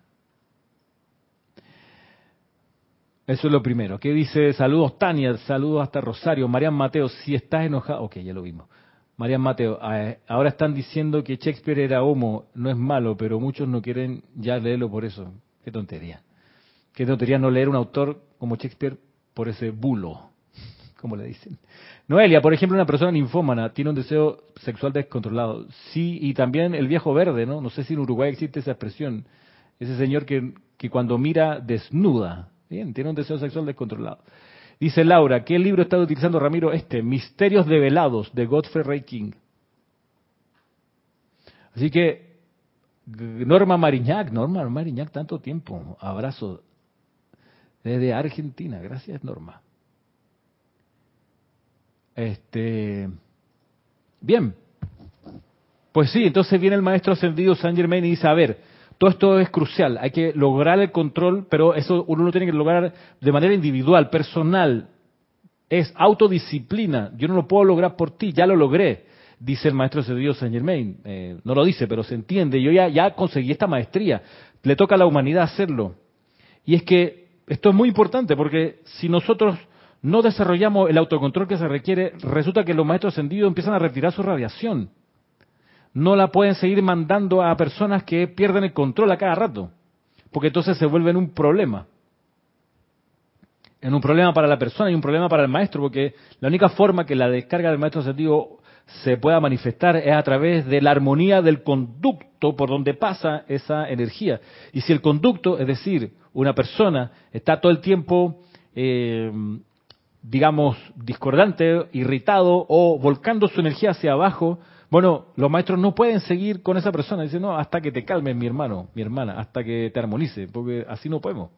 Eso es lo primero. ¿Qué dice? Saludos Tania, saludos hasta Rosario. Marian Mateo, si estás enojado. Ok, ya lo vimos. Marian Mateo, ahora están diciendo que Shakespeare era homo. No es malo, pero muchos no quieren ya leerlo por eso. Qué tontería. Qué tontería no leer un autor como Shakespeare por ese bulo, <laughs> como le dicen. Noelia, por ejemplo, una persona ninfómana tiene un deseo sexual descontrolado. Sí, y también el viejo verde, ¿no? No sé si en Uruguay existe esa expresión. Ese señor que, que cuando mira desnuda, Bien, tiene un deseo sexual descontrolado. Dice Laura, ¿qué libro está utilizando Ramiro? Este, Misterios Develados, de Godfrey Ray King. Así que, Norma Mariñac, Norma Mariñac, tanto tiempo. Abrazo desde Argentina. Gracias, Norma. Este, bien. Pues sí, entonces viene el maestro ascendido San Germain y dice, a ver, todo esto es crucial, hay que lograr el control, pero eso uno lo tiene que lograr de manera individual, personal. Es autodisciplina. Yo no lo puedo lograr por ti, ya lo logré, dice el maestro Dios Saint Germain. Eh, no lo dice, pero se entiende. Yo ya, ya conseguí esta maestría. Le toca a la humanidad hacerlo. Y es que esto es muy importante porque si nosotros no desarrollamos el autocontrol que se requiere, resulta que los maestros ascendidos empiezan a retirar su radiación no la pueden seguir mandando a personas que pierden el control a cada rato, porque entonces se vuelve en un problema. En un problema para la persona y un problema para el maestro, porque la única forma que la descarga del maestro ascendido se pueda manifestar es a través de la armonía del conducto por donde pasa esa energía. Y si el conducto, es decir, una persona, está todo el tiempo, eh, digamos, discordante, irritado o volcando su energía hacia abajo, bueno, los maestros no pueden seguir con esa persona. Dicen, no, hasta que te calmes, mi hermano, mi hermana, hasta que te armonice, porque así no podemos.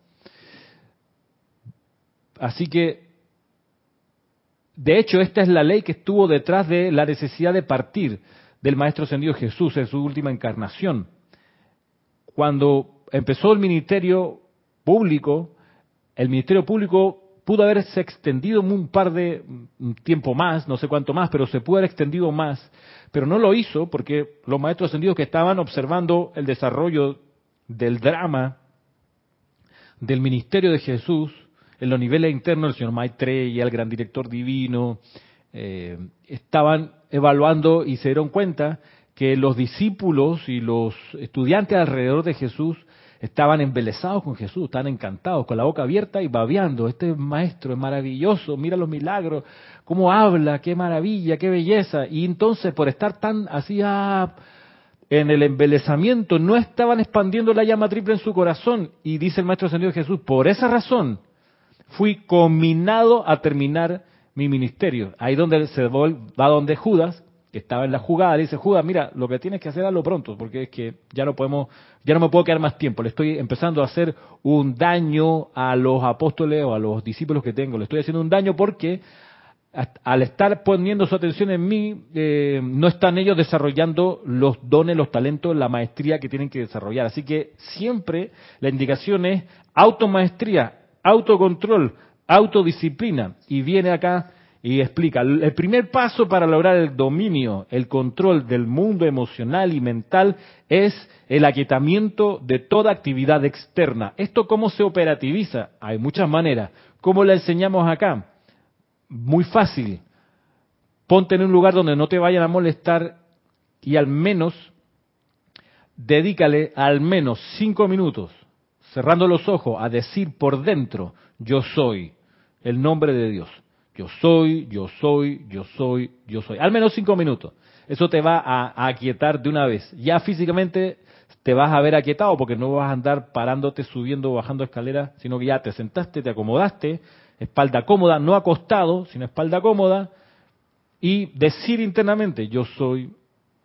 Así que, de hecho, esta es la ley que estuvo detrás de la necesidad de partir del Maestro Ascendido Jesús en su última encarnación. Cuando empezó el ministerio público, el ministerio público pudo haberse extendido un par de tiempo más, no sé cuánto más, pero se pudo haber extendido más pero no lo hizo porque los maestros ascendidos que estaban observando el desarrollo del drama del ministerio de Jesús en los niveles internos, el señor Maitreya, el gran director divino, eh, estaban evaluando y se dieron cuenta que los discípulos y los estudiantes alrededor de Jesús estaban embelesados con Jesús, estaban encantados, con la boca abierta y babeando. Este maestro es maravilloso, mira los milagros, cómo habla, qué maravilla, qué belleza. Y entonces, por estar tan así ah, en el embelezamiento, no estaban expandiendo la llama triple en su corazón. Y dice el maestro ascendido Jesús, por esa razón fui combinado a terminar mi ministerio. Ahí donde se va donde Judas, que estaba en la jugada, dice, Judas, mira, lo que tienes que hacer lo pronto, porque es que ya no podemos, ya no me puedo quedar más tiempo, le estoy empezando a hacer un daño a los apóstoles o a los discípulos que tengo, le estoy haciendo un daño porque al estar poniendo su atención en mí, eh, no están ellos desarrollando los dones, los talentos, la maestría que tienen que desarrollar. Así que siempre la indicación es automaestría, autocontrol, autodisciplina. Y viene acá y explica, el primer paso para lograr el dominio, el control del mundo emocional y mental es el aquietamiento de toda actividad externa. ¿Esto cómo se operativiza? Hay muchas maneras. ¿Cómo la enseñamos acá? Muy fácil. Ponte en un lugar donde no te vayan a molestar y al menos dedícale al menos cinco minutos, cerrando los ojos, a decir por dentro, yo soy el nombre de Dios yo soy, yo soy, yo soy, yo soy. Al menos cinco minutos. Eso te va a, aquietar de una vez. Ya físicamente te vas a ver aquietado porque no vas a andar parándote, subiendo bajando escaleras, sino que ya te sentaste, te acomodaste, espalda cómoda, no acostado, sino espalda cómoda, y decir internamente, yo soy,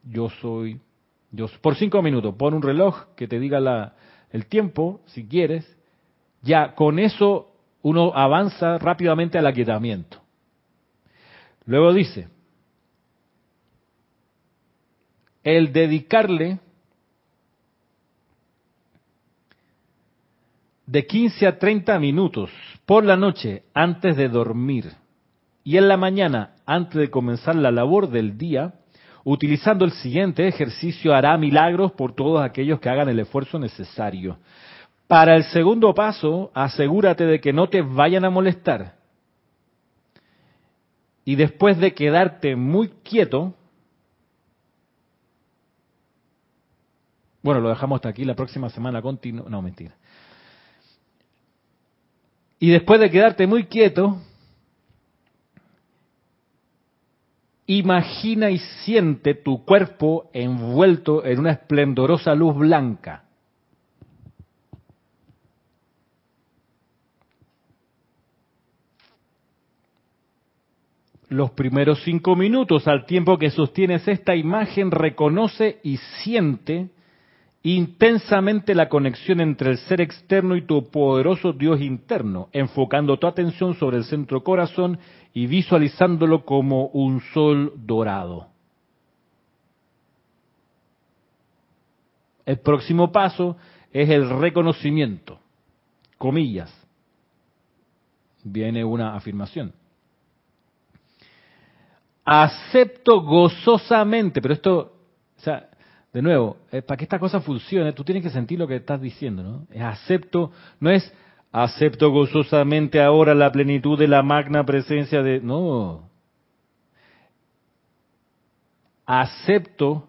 yo soy, yo soy. Por cinco minutos, pon un reloj que te diga la, el tiempo, si quieres. Ya con eso uno avanza rápidamente al aquietamiento. Luego dice, el dedicarle de 15 a 30 minutos por la noche antes de dormir y en la mañana antes de comenzar la labor del día, utilizando el siguiente ejercicio hará milagros por todos aquellos que hagan el esfuerzo necesario. Para el segundo paso, asegúrate de que no te vayan a molestar. Y después de quedarte muy quieto, bueno, lo dejamos hasta aquí, la próxima semana continúa, no mentira. Y después de quedarte muy quieto, imagina y siente tu cuerpo envuelto en una esplendorosa luz blanca. Los primeros cinco minutos, al tiempo que sostienes esta imagen, reconoce y siente intensamente la conexión entre el ser externo y tu poderoso Dios interno, enfocando tu atención sobre el centro corazón y visualizándolo como un sol dorado. El próximo paso es el reconocimiento, comillas. Viene una afirmación. Acepto gozosamente, pero esto, o sea, de nuevo, eh, para que esta cosa funcione, tú tienes que sentir lo que estás diciendo, ¿no? Es acepto, no es acepto gozosamente ahora la plenitud de la magna presencia de... No. Acepto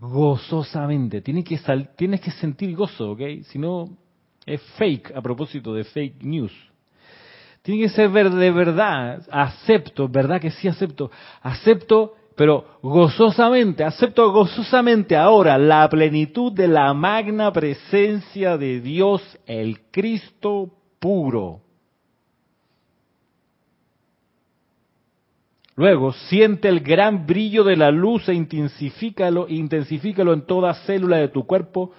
gozosamente. Tienes que, tienes que sentir gozo, ¿ok? Si no, es fake a propósito de fake news. Tiene que ser de verdad. Acepto, ¿verdad que sí acepto? Acepto pero gozosamente, acepto gozosamente ahora la plenitud de la magna presencia de Dios, el Cristo puro. Luego, siente el gran brillo de la luz e intensifícalo, intensifícalo en toda célula de tu cuerpo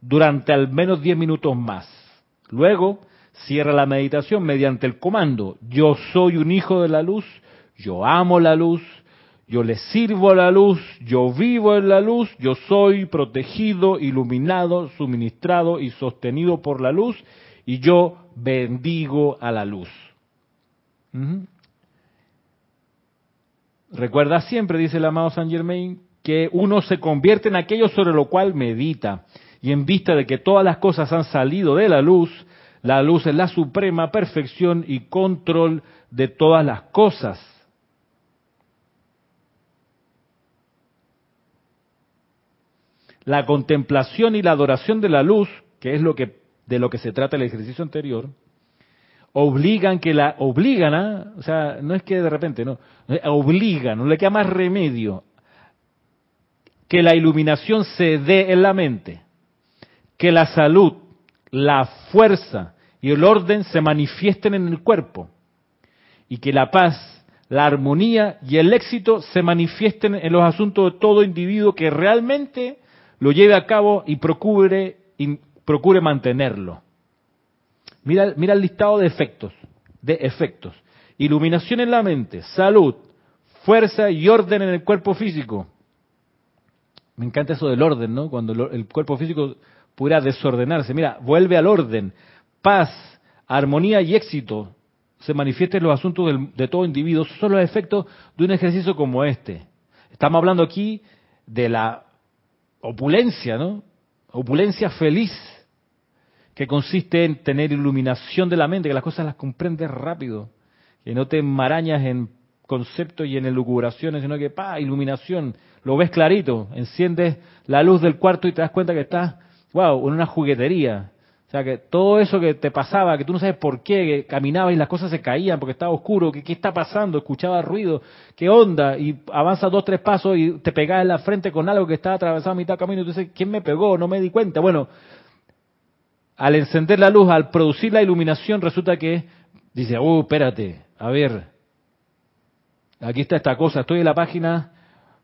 durante al menos 10 minutos más. Luego, cierra la meditación mediante el comando, yo soy un hijo de la luz, yo amo la luz, yo le sirvo a la luz, yo vivo en la luz, yo soy protegido, iluminado, suministrado y sostenido por la luz, y yo bendigo a la luz. Recuerda siempre, dice el amado Saint Germain, que uno se convierte en aquello sobre lo cual medita. Y en vista de que todas las cosas han salido de la luz, la luz es la suprema perfección y control de todas las cosas. la contemplación y la adoración de la luz, que es lo que de lo que se trata el ejercicio anterior, obligan que la obligan a, o sea, no es que de repente, no, obligan, no le queda más remedio que la iluminación se dé en la mente, que la salud, la fuerza y el orden se manifiesten en el cuerpo y que la paz, la armonía y el éxito se manifiesten en los asuntos de todo individuo que realmente lo lleve a cabo y procure, y procure mantenerlo. Mira, mira el listado de efectos, de efectos. Iluminación en la mente, salud, fuerza y orden en el cuerpo físico. Me encanta eso del orden, ¿no? Cuando el cuerpo físico pudiera desordenarse. Mira, vuelve al orden. Paz, armonía y éxito se manifiesten en los asuntos de todo individuo. Son los efectos de un ejercicio como este. Estamos hablando aquí de la opulencia, ¿no? Opulencia feliz, que consiste en tener iluminación de la mente, que las cosas las comprendes rápido, que no te enmarañas en conceptos y en elucubraciones, sino que, pa, iluminación, lo ves clarito, enciendes la luz del cuarto y te das cuenta que estás, wow, en una juguetería, o sea, que todo eso que te pasaba, que tú no sabes por qué, que caminabas y las cosas se caían porque estaba oscuro, que qué está pasando, escuchaba ruido, qué onda, y avanzas dos, tres pasos y te pegas en la frente con algo que estaba atravesado a mitad camino y tú dices, ¿quién me pegó? No me di cuenta. Bueno, al encender la luz, al producir la iluminación, resulta que dice, uh, espérate, a ver, Aquí está esta cosa, estoy en la página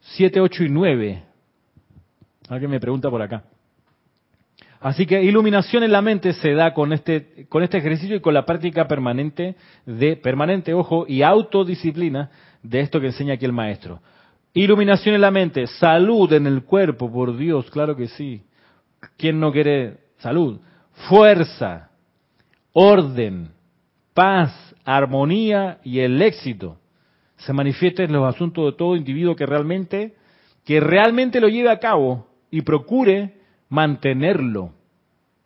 7, 8 y 9. Alguien me pregunta por acá. Así que iluminación en la mente se da con este, con este ejercicio y con la práctica permanente de, permanente, ojo, y autodisciplina de esto que enseña aquí el maestro. Iluminación en la mente, salud en el cuerpo, por Dios, claro que sí. ¿Quién no quiere salud? Fuerza, orden, paz, armonía y el éxito se manifiesta en los asuntos de todo individuo que realmente, que realmente lo lleve a cabo y procure mantenerlo.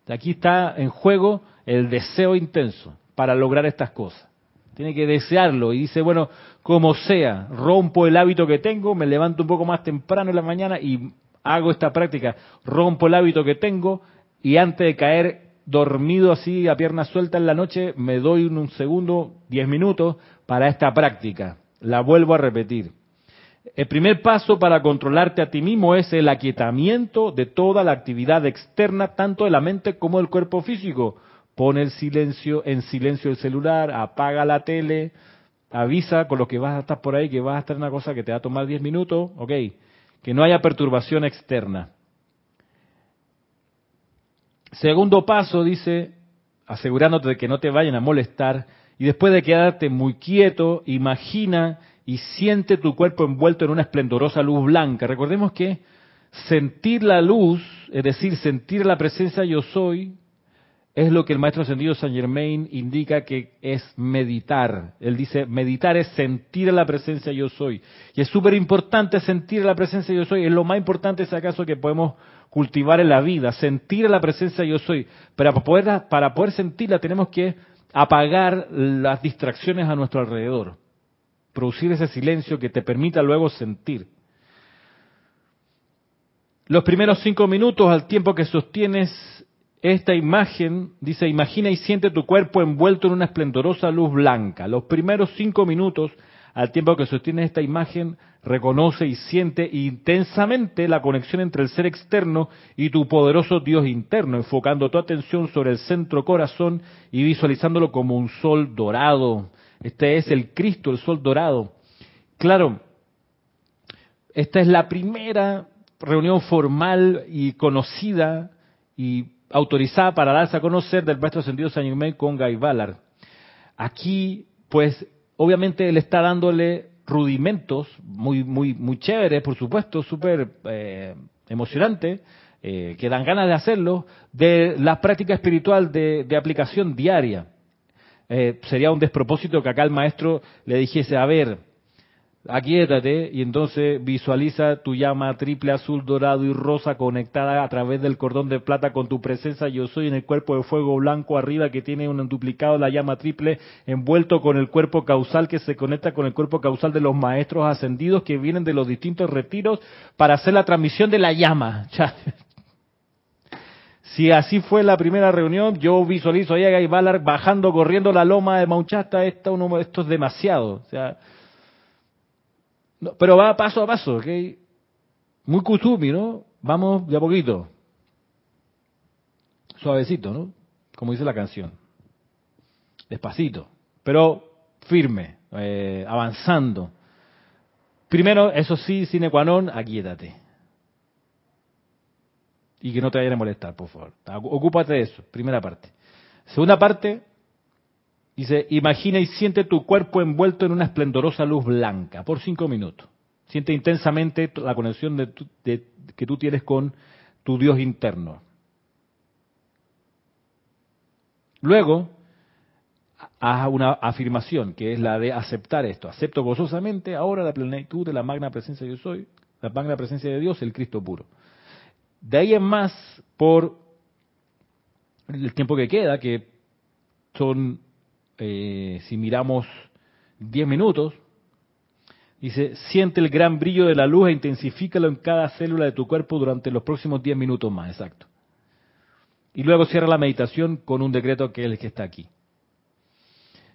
Aquí está en juego el deseo intenso para lograr estas cosas. Tiene que desearlo y dice, bueno, como sea, rompo el hábito que tengo, me levanto un poco más temprano en la mañana y hago esta práctica, rompo el hábito que tengo y antes de caer dormido así a pierna suelta en la noche, me doy un segundo, diez minutos para esta práctica. La vuelvo a repetir. El primer paso para controlarte a ti mismo es el aquietamiento de toda la actividad externa, tanto de la mente como del cuerpo físico. Pone el silencio, en silencio el celular, apaga la tele, avisa con lo que vas a estar por ahí que vas a estar una cosa que te va a tomar 10 minutos, ok, que no haya perturbación externa. Segundo paso, dice, asegurándote de que no te vayan a molestar, y después de quedarte muy quieto, imagina y siente tu cuerpo envuelto en una esplendorosa luz blanca. Recordemos que sentir la luz, es decir, sentir la presencia yo soy, es lo que el maestro ascendido Saint Germain indica que es meditar. Él dice, meditar es sentir la presencia yo soy. Y es súper importante sentir la presencia yo soy. Es lo más importante, si acaso, que podemos cultivar en la vida. Sentir la presencia yo soy. Pero para poder, para poder sentirla tenemos que apagar las distracciones a nuestro alrededor producir ese silencio que te permita luego sentir. Los primeros cinco minutos al tiempo que sostienes esta imagen, dice, imagina y siente tu cuerpo envuelto en una esplendorosa luz blanca. Los primeros cinco minutos al tiempo que sostienes esta imagen, reconoce y siente intensamente la conexión entre el ser externo y tu poderoso Dios interno, enfocando tu atención sobre el centro corazón y visualizándolo como un sol dorado este es el Cristo, el sol dorado. Claro, esta es la primera reunión formal y conocida y autorizada para darse a conocer del maestro sentido San Germain con Guy Ballard. Aquí, pues, obviamente él está dándole rudimentos muy, muy, muy chéveres, por supuesto, súper eh, emocionantes, eh, que dan ganas de hacerlo, de la práctica espiritual de aplicación diaria. Eh, sería un despropósito que acá el maestro le dijese, a ver, aquíétate y entonces visualiza tu llama triple, azul, dorado y rosa conectada a través del cordón de plata con tu presencia yo soy en el cuerpo de fuego blanco arriba que tiene un duplicado la llama triple envuelto con el cuerpo causal que se conecta con el cuerpo causal de los maestros ascendidos que vienen de los distintos retiros para hacer la transmisión de la llama. <laughs> Si así fue la primera reunión, yo visualizo a Guy Ballard bajando, corriendo la loma de Mauchasta, esto, uno, esto es demasiado. O sea, pero va paso a paso, ¿ok? Muy kusumi, ¿no? Vamos de a poquito. Suavecito, ¿no? Como dice la canción. Despacito, pero firme, eh, avanzando. Primero, eso sí, sine qua non, aquíétate y que no te vayan a molestar, por favor. Ocúpate de eso, primera parte. Segunda parte, dice, imagina y siente tu cuerpo envuelto en una esplendorosa luz blanca por cinco minutos. Siente intensamente la conexión de, que tú tienes con tu Dios interno. Luego, haz una afirmación, que es la de aceptar esto. Acepto gozosamente ahora la plenitud de la magna presencia de yo soy, la magna presencia de Dios, el Cristo puro. De ahí en más, por el tiempo que queda, que son, eh, si miramos 10 minutos, dice, siente el gran brillo de la luz e intensifícalo en cada célula de tu cuerpo durante los próximos 10 minutos más, exacto. Y luego cierra la meditación con un decreto que es el que está aquí.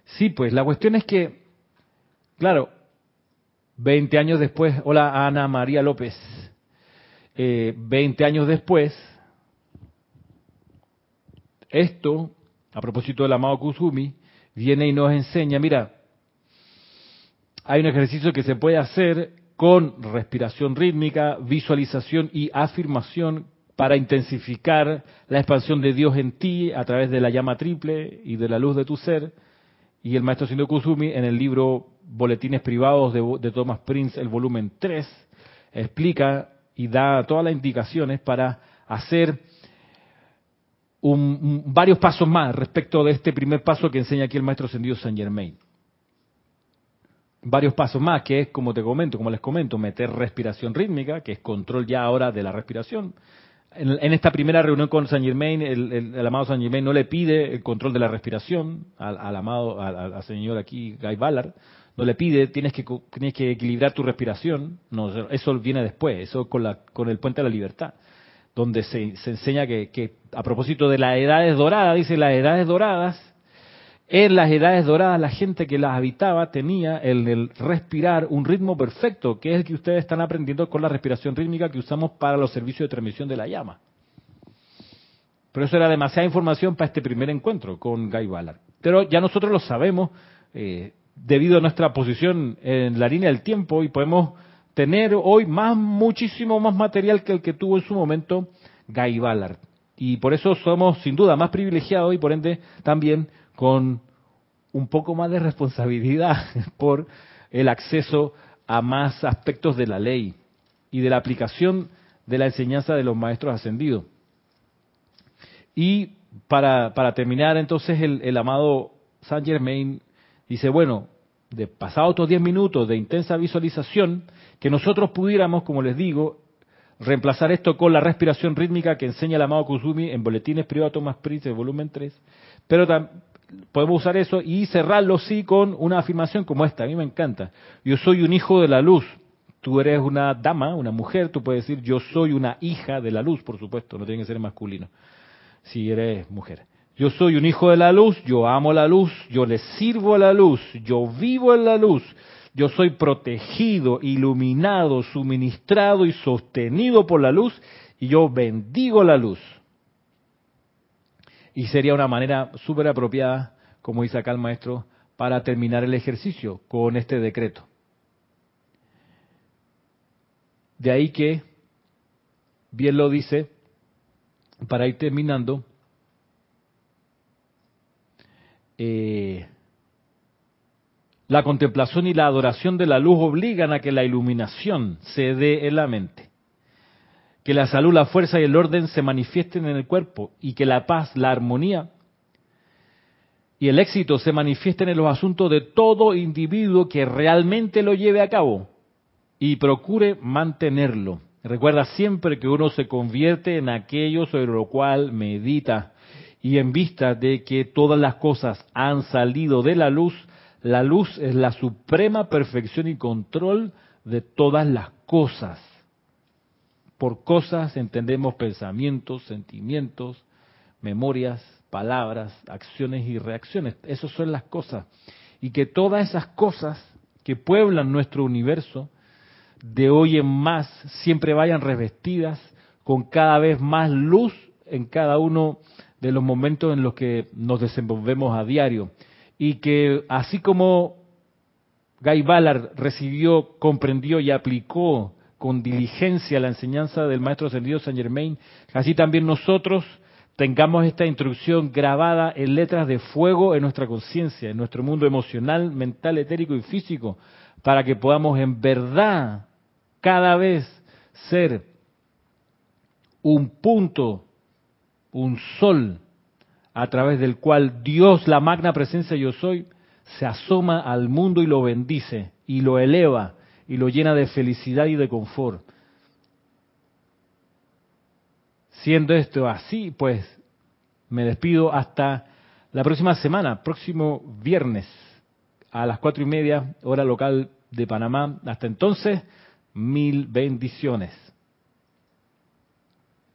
Sí, pues la cuestión es que, claro, 20 años después, hola Ana María López, eh, 20 años después, esto, a propósito del amado Kusumi, viene y nos enseña, mira, Hay un ejercicio que se puede hacer con respiración rítmica, visualización y afirmación para intensificar la expansión de Dios en ti a través de la llama triple y de la luz de tu ser. Y el maestro Sindo Kusumi en el libro Boletines Privados de, Thomas Prince, el volumen 3, explica y da todas las indicaciones para hacer varios pasos más respecto de este primer paso que enseña aquí el maestro ascendido Saint Germain. Varios pasos más, que es, como te comento, como les comento, meter respiración rítmica, que es control ya ahora de la respiración. En, esta primera reunión con Saint Germain, el, amado Saint Germain no le pide el control de la respiración al, amado, al, señor aquí, Guy Ballard, no le pide, tienes que, tienes que equilibrar tu respiración, no, eso viene después, eso con, la, con el puente de la libertad donde se, enseña que, a propósito de las edades doradas, dice las edades doradas, en las edades doradas la gente que las habitaba tenía el, respirar un ritmo perfecto, que es el que ustedes están aprendiendo con la respiración rítmica que usamos para los servicios de transmisión de la llama. Pero eso era demasiada información para este primer encuentro con Guy Ballard. Pero ya nosotros lo sabemos eh, debido a nuestra posición en la línea del tiempo y podemos tener hoy más, muchísimo más material que el que tuvo en su momento Guy Ballard. Y por eso somos sin duda más privilegiados y por ende también con un poco más de responsabilidad <laughs> por el acceso a más aspectos de la ley y de la aplicación de la enseñanza de los maestros ascendidos. Y para, para terminar entonces el, el amado Saint Germain dice, bueno, de pasados estos 10 minutos de intensa visualización, que nosotros pudiéramos, como les digo, reemplazar esto con la respiración rítmica que enseña el amado Kusumi en Boletines Privados Thomas Prince, volumen 3, pero podemos usar eso y cerrarlo sí con una afirmación como esta, a mí me encanta. Yo soy un hijo de la luz, tú eres una dama, una mujer, tú puedes decir yo soy una hija de la luz, por supuesto, no tiene que ser masculino, si eres mujer. Yo soy un hijo de la luz, yo amo la luz, yo le sirvo a la luz, yo vivo en la luz, yo soy protegido, iluminado, suministrado y sostenido por la luz y yo bendigo la luz. Y sería una manera súper apropiada, como dice acá el maestro, para terminar el ejercicio con este decreto. De ahí que, bien lo dice, para ir terminando, eh, la contemplación y la adoración de la luz obligan a que la iluminación se dé en la mente, que la salud, la fuerza y el orden se manifiesten en el cuerpo y que la paz, la armonía y el éxito se manifiesten en los asuntos de todo individuo que realmente lo lleve a cabo y procure mantenerlo. Recuerda siempre que uno se convierte en aquello sobre lo cual medita y en vista de que todas las cosas han salido de la luz, la luz es la suprema perfección y control de todas las cosas. Por cosas entendemos pensamientos, sentimientos, memorias, palabras, acciones y reacciones. Esas son las cosas. Y que todas esas cosas que pueblan nuestro universo, de hoy en más, siempre vayan revestidas con cada vez más luz en cada uno de los momentos en los que nos desenvolvemos a diario. Y que así como Guy Ballard recibió, comprendió y aplicó con diligencia la enseñanza del maestro ascendido Saint Germain, así también nosotros tengamos esta instrucción grabada en letras de fuego en nuestra conciencia, en nuestro mundo emocional, mental, etérico y físico, para que podamos en verdad cada vez ser un punto, un sol a través del cual Dios, la magna presencia yo soy, se asoma al mundo y lo bendice, y lo eleva, y lo llena de felicidad y de confort. Siendo esto así, pues me despido hasta la próxima semana, próximo viernes, a las cuatro y media, hora local de Panamá. Hasta entonces, mil bendiciones.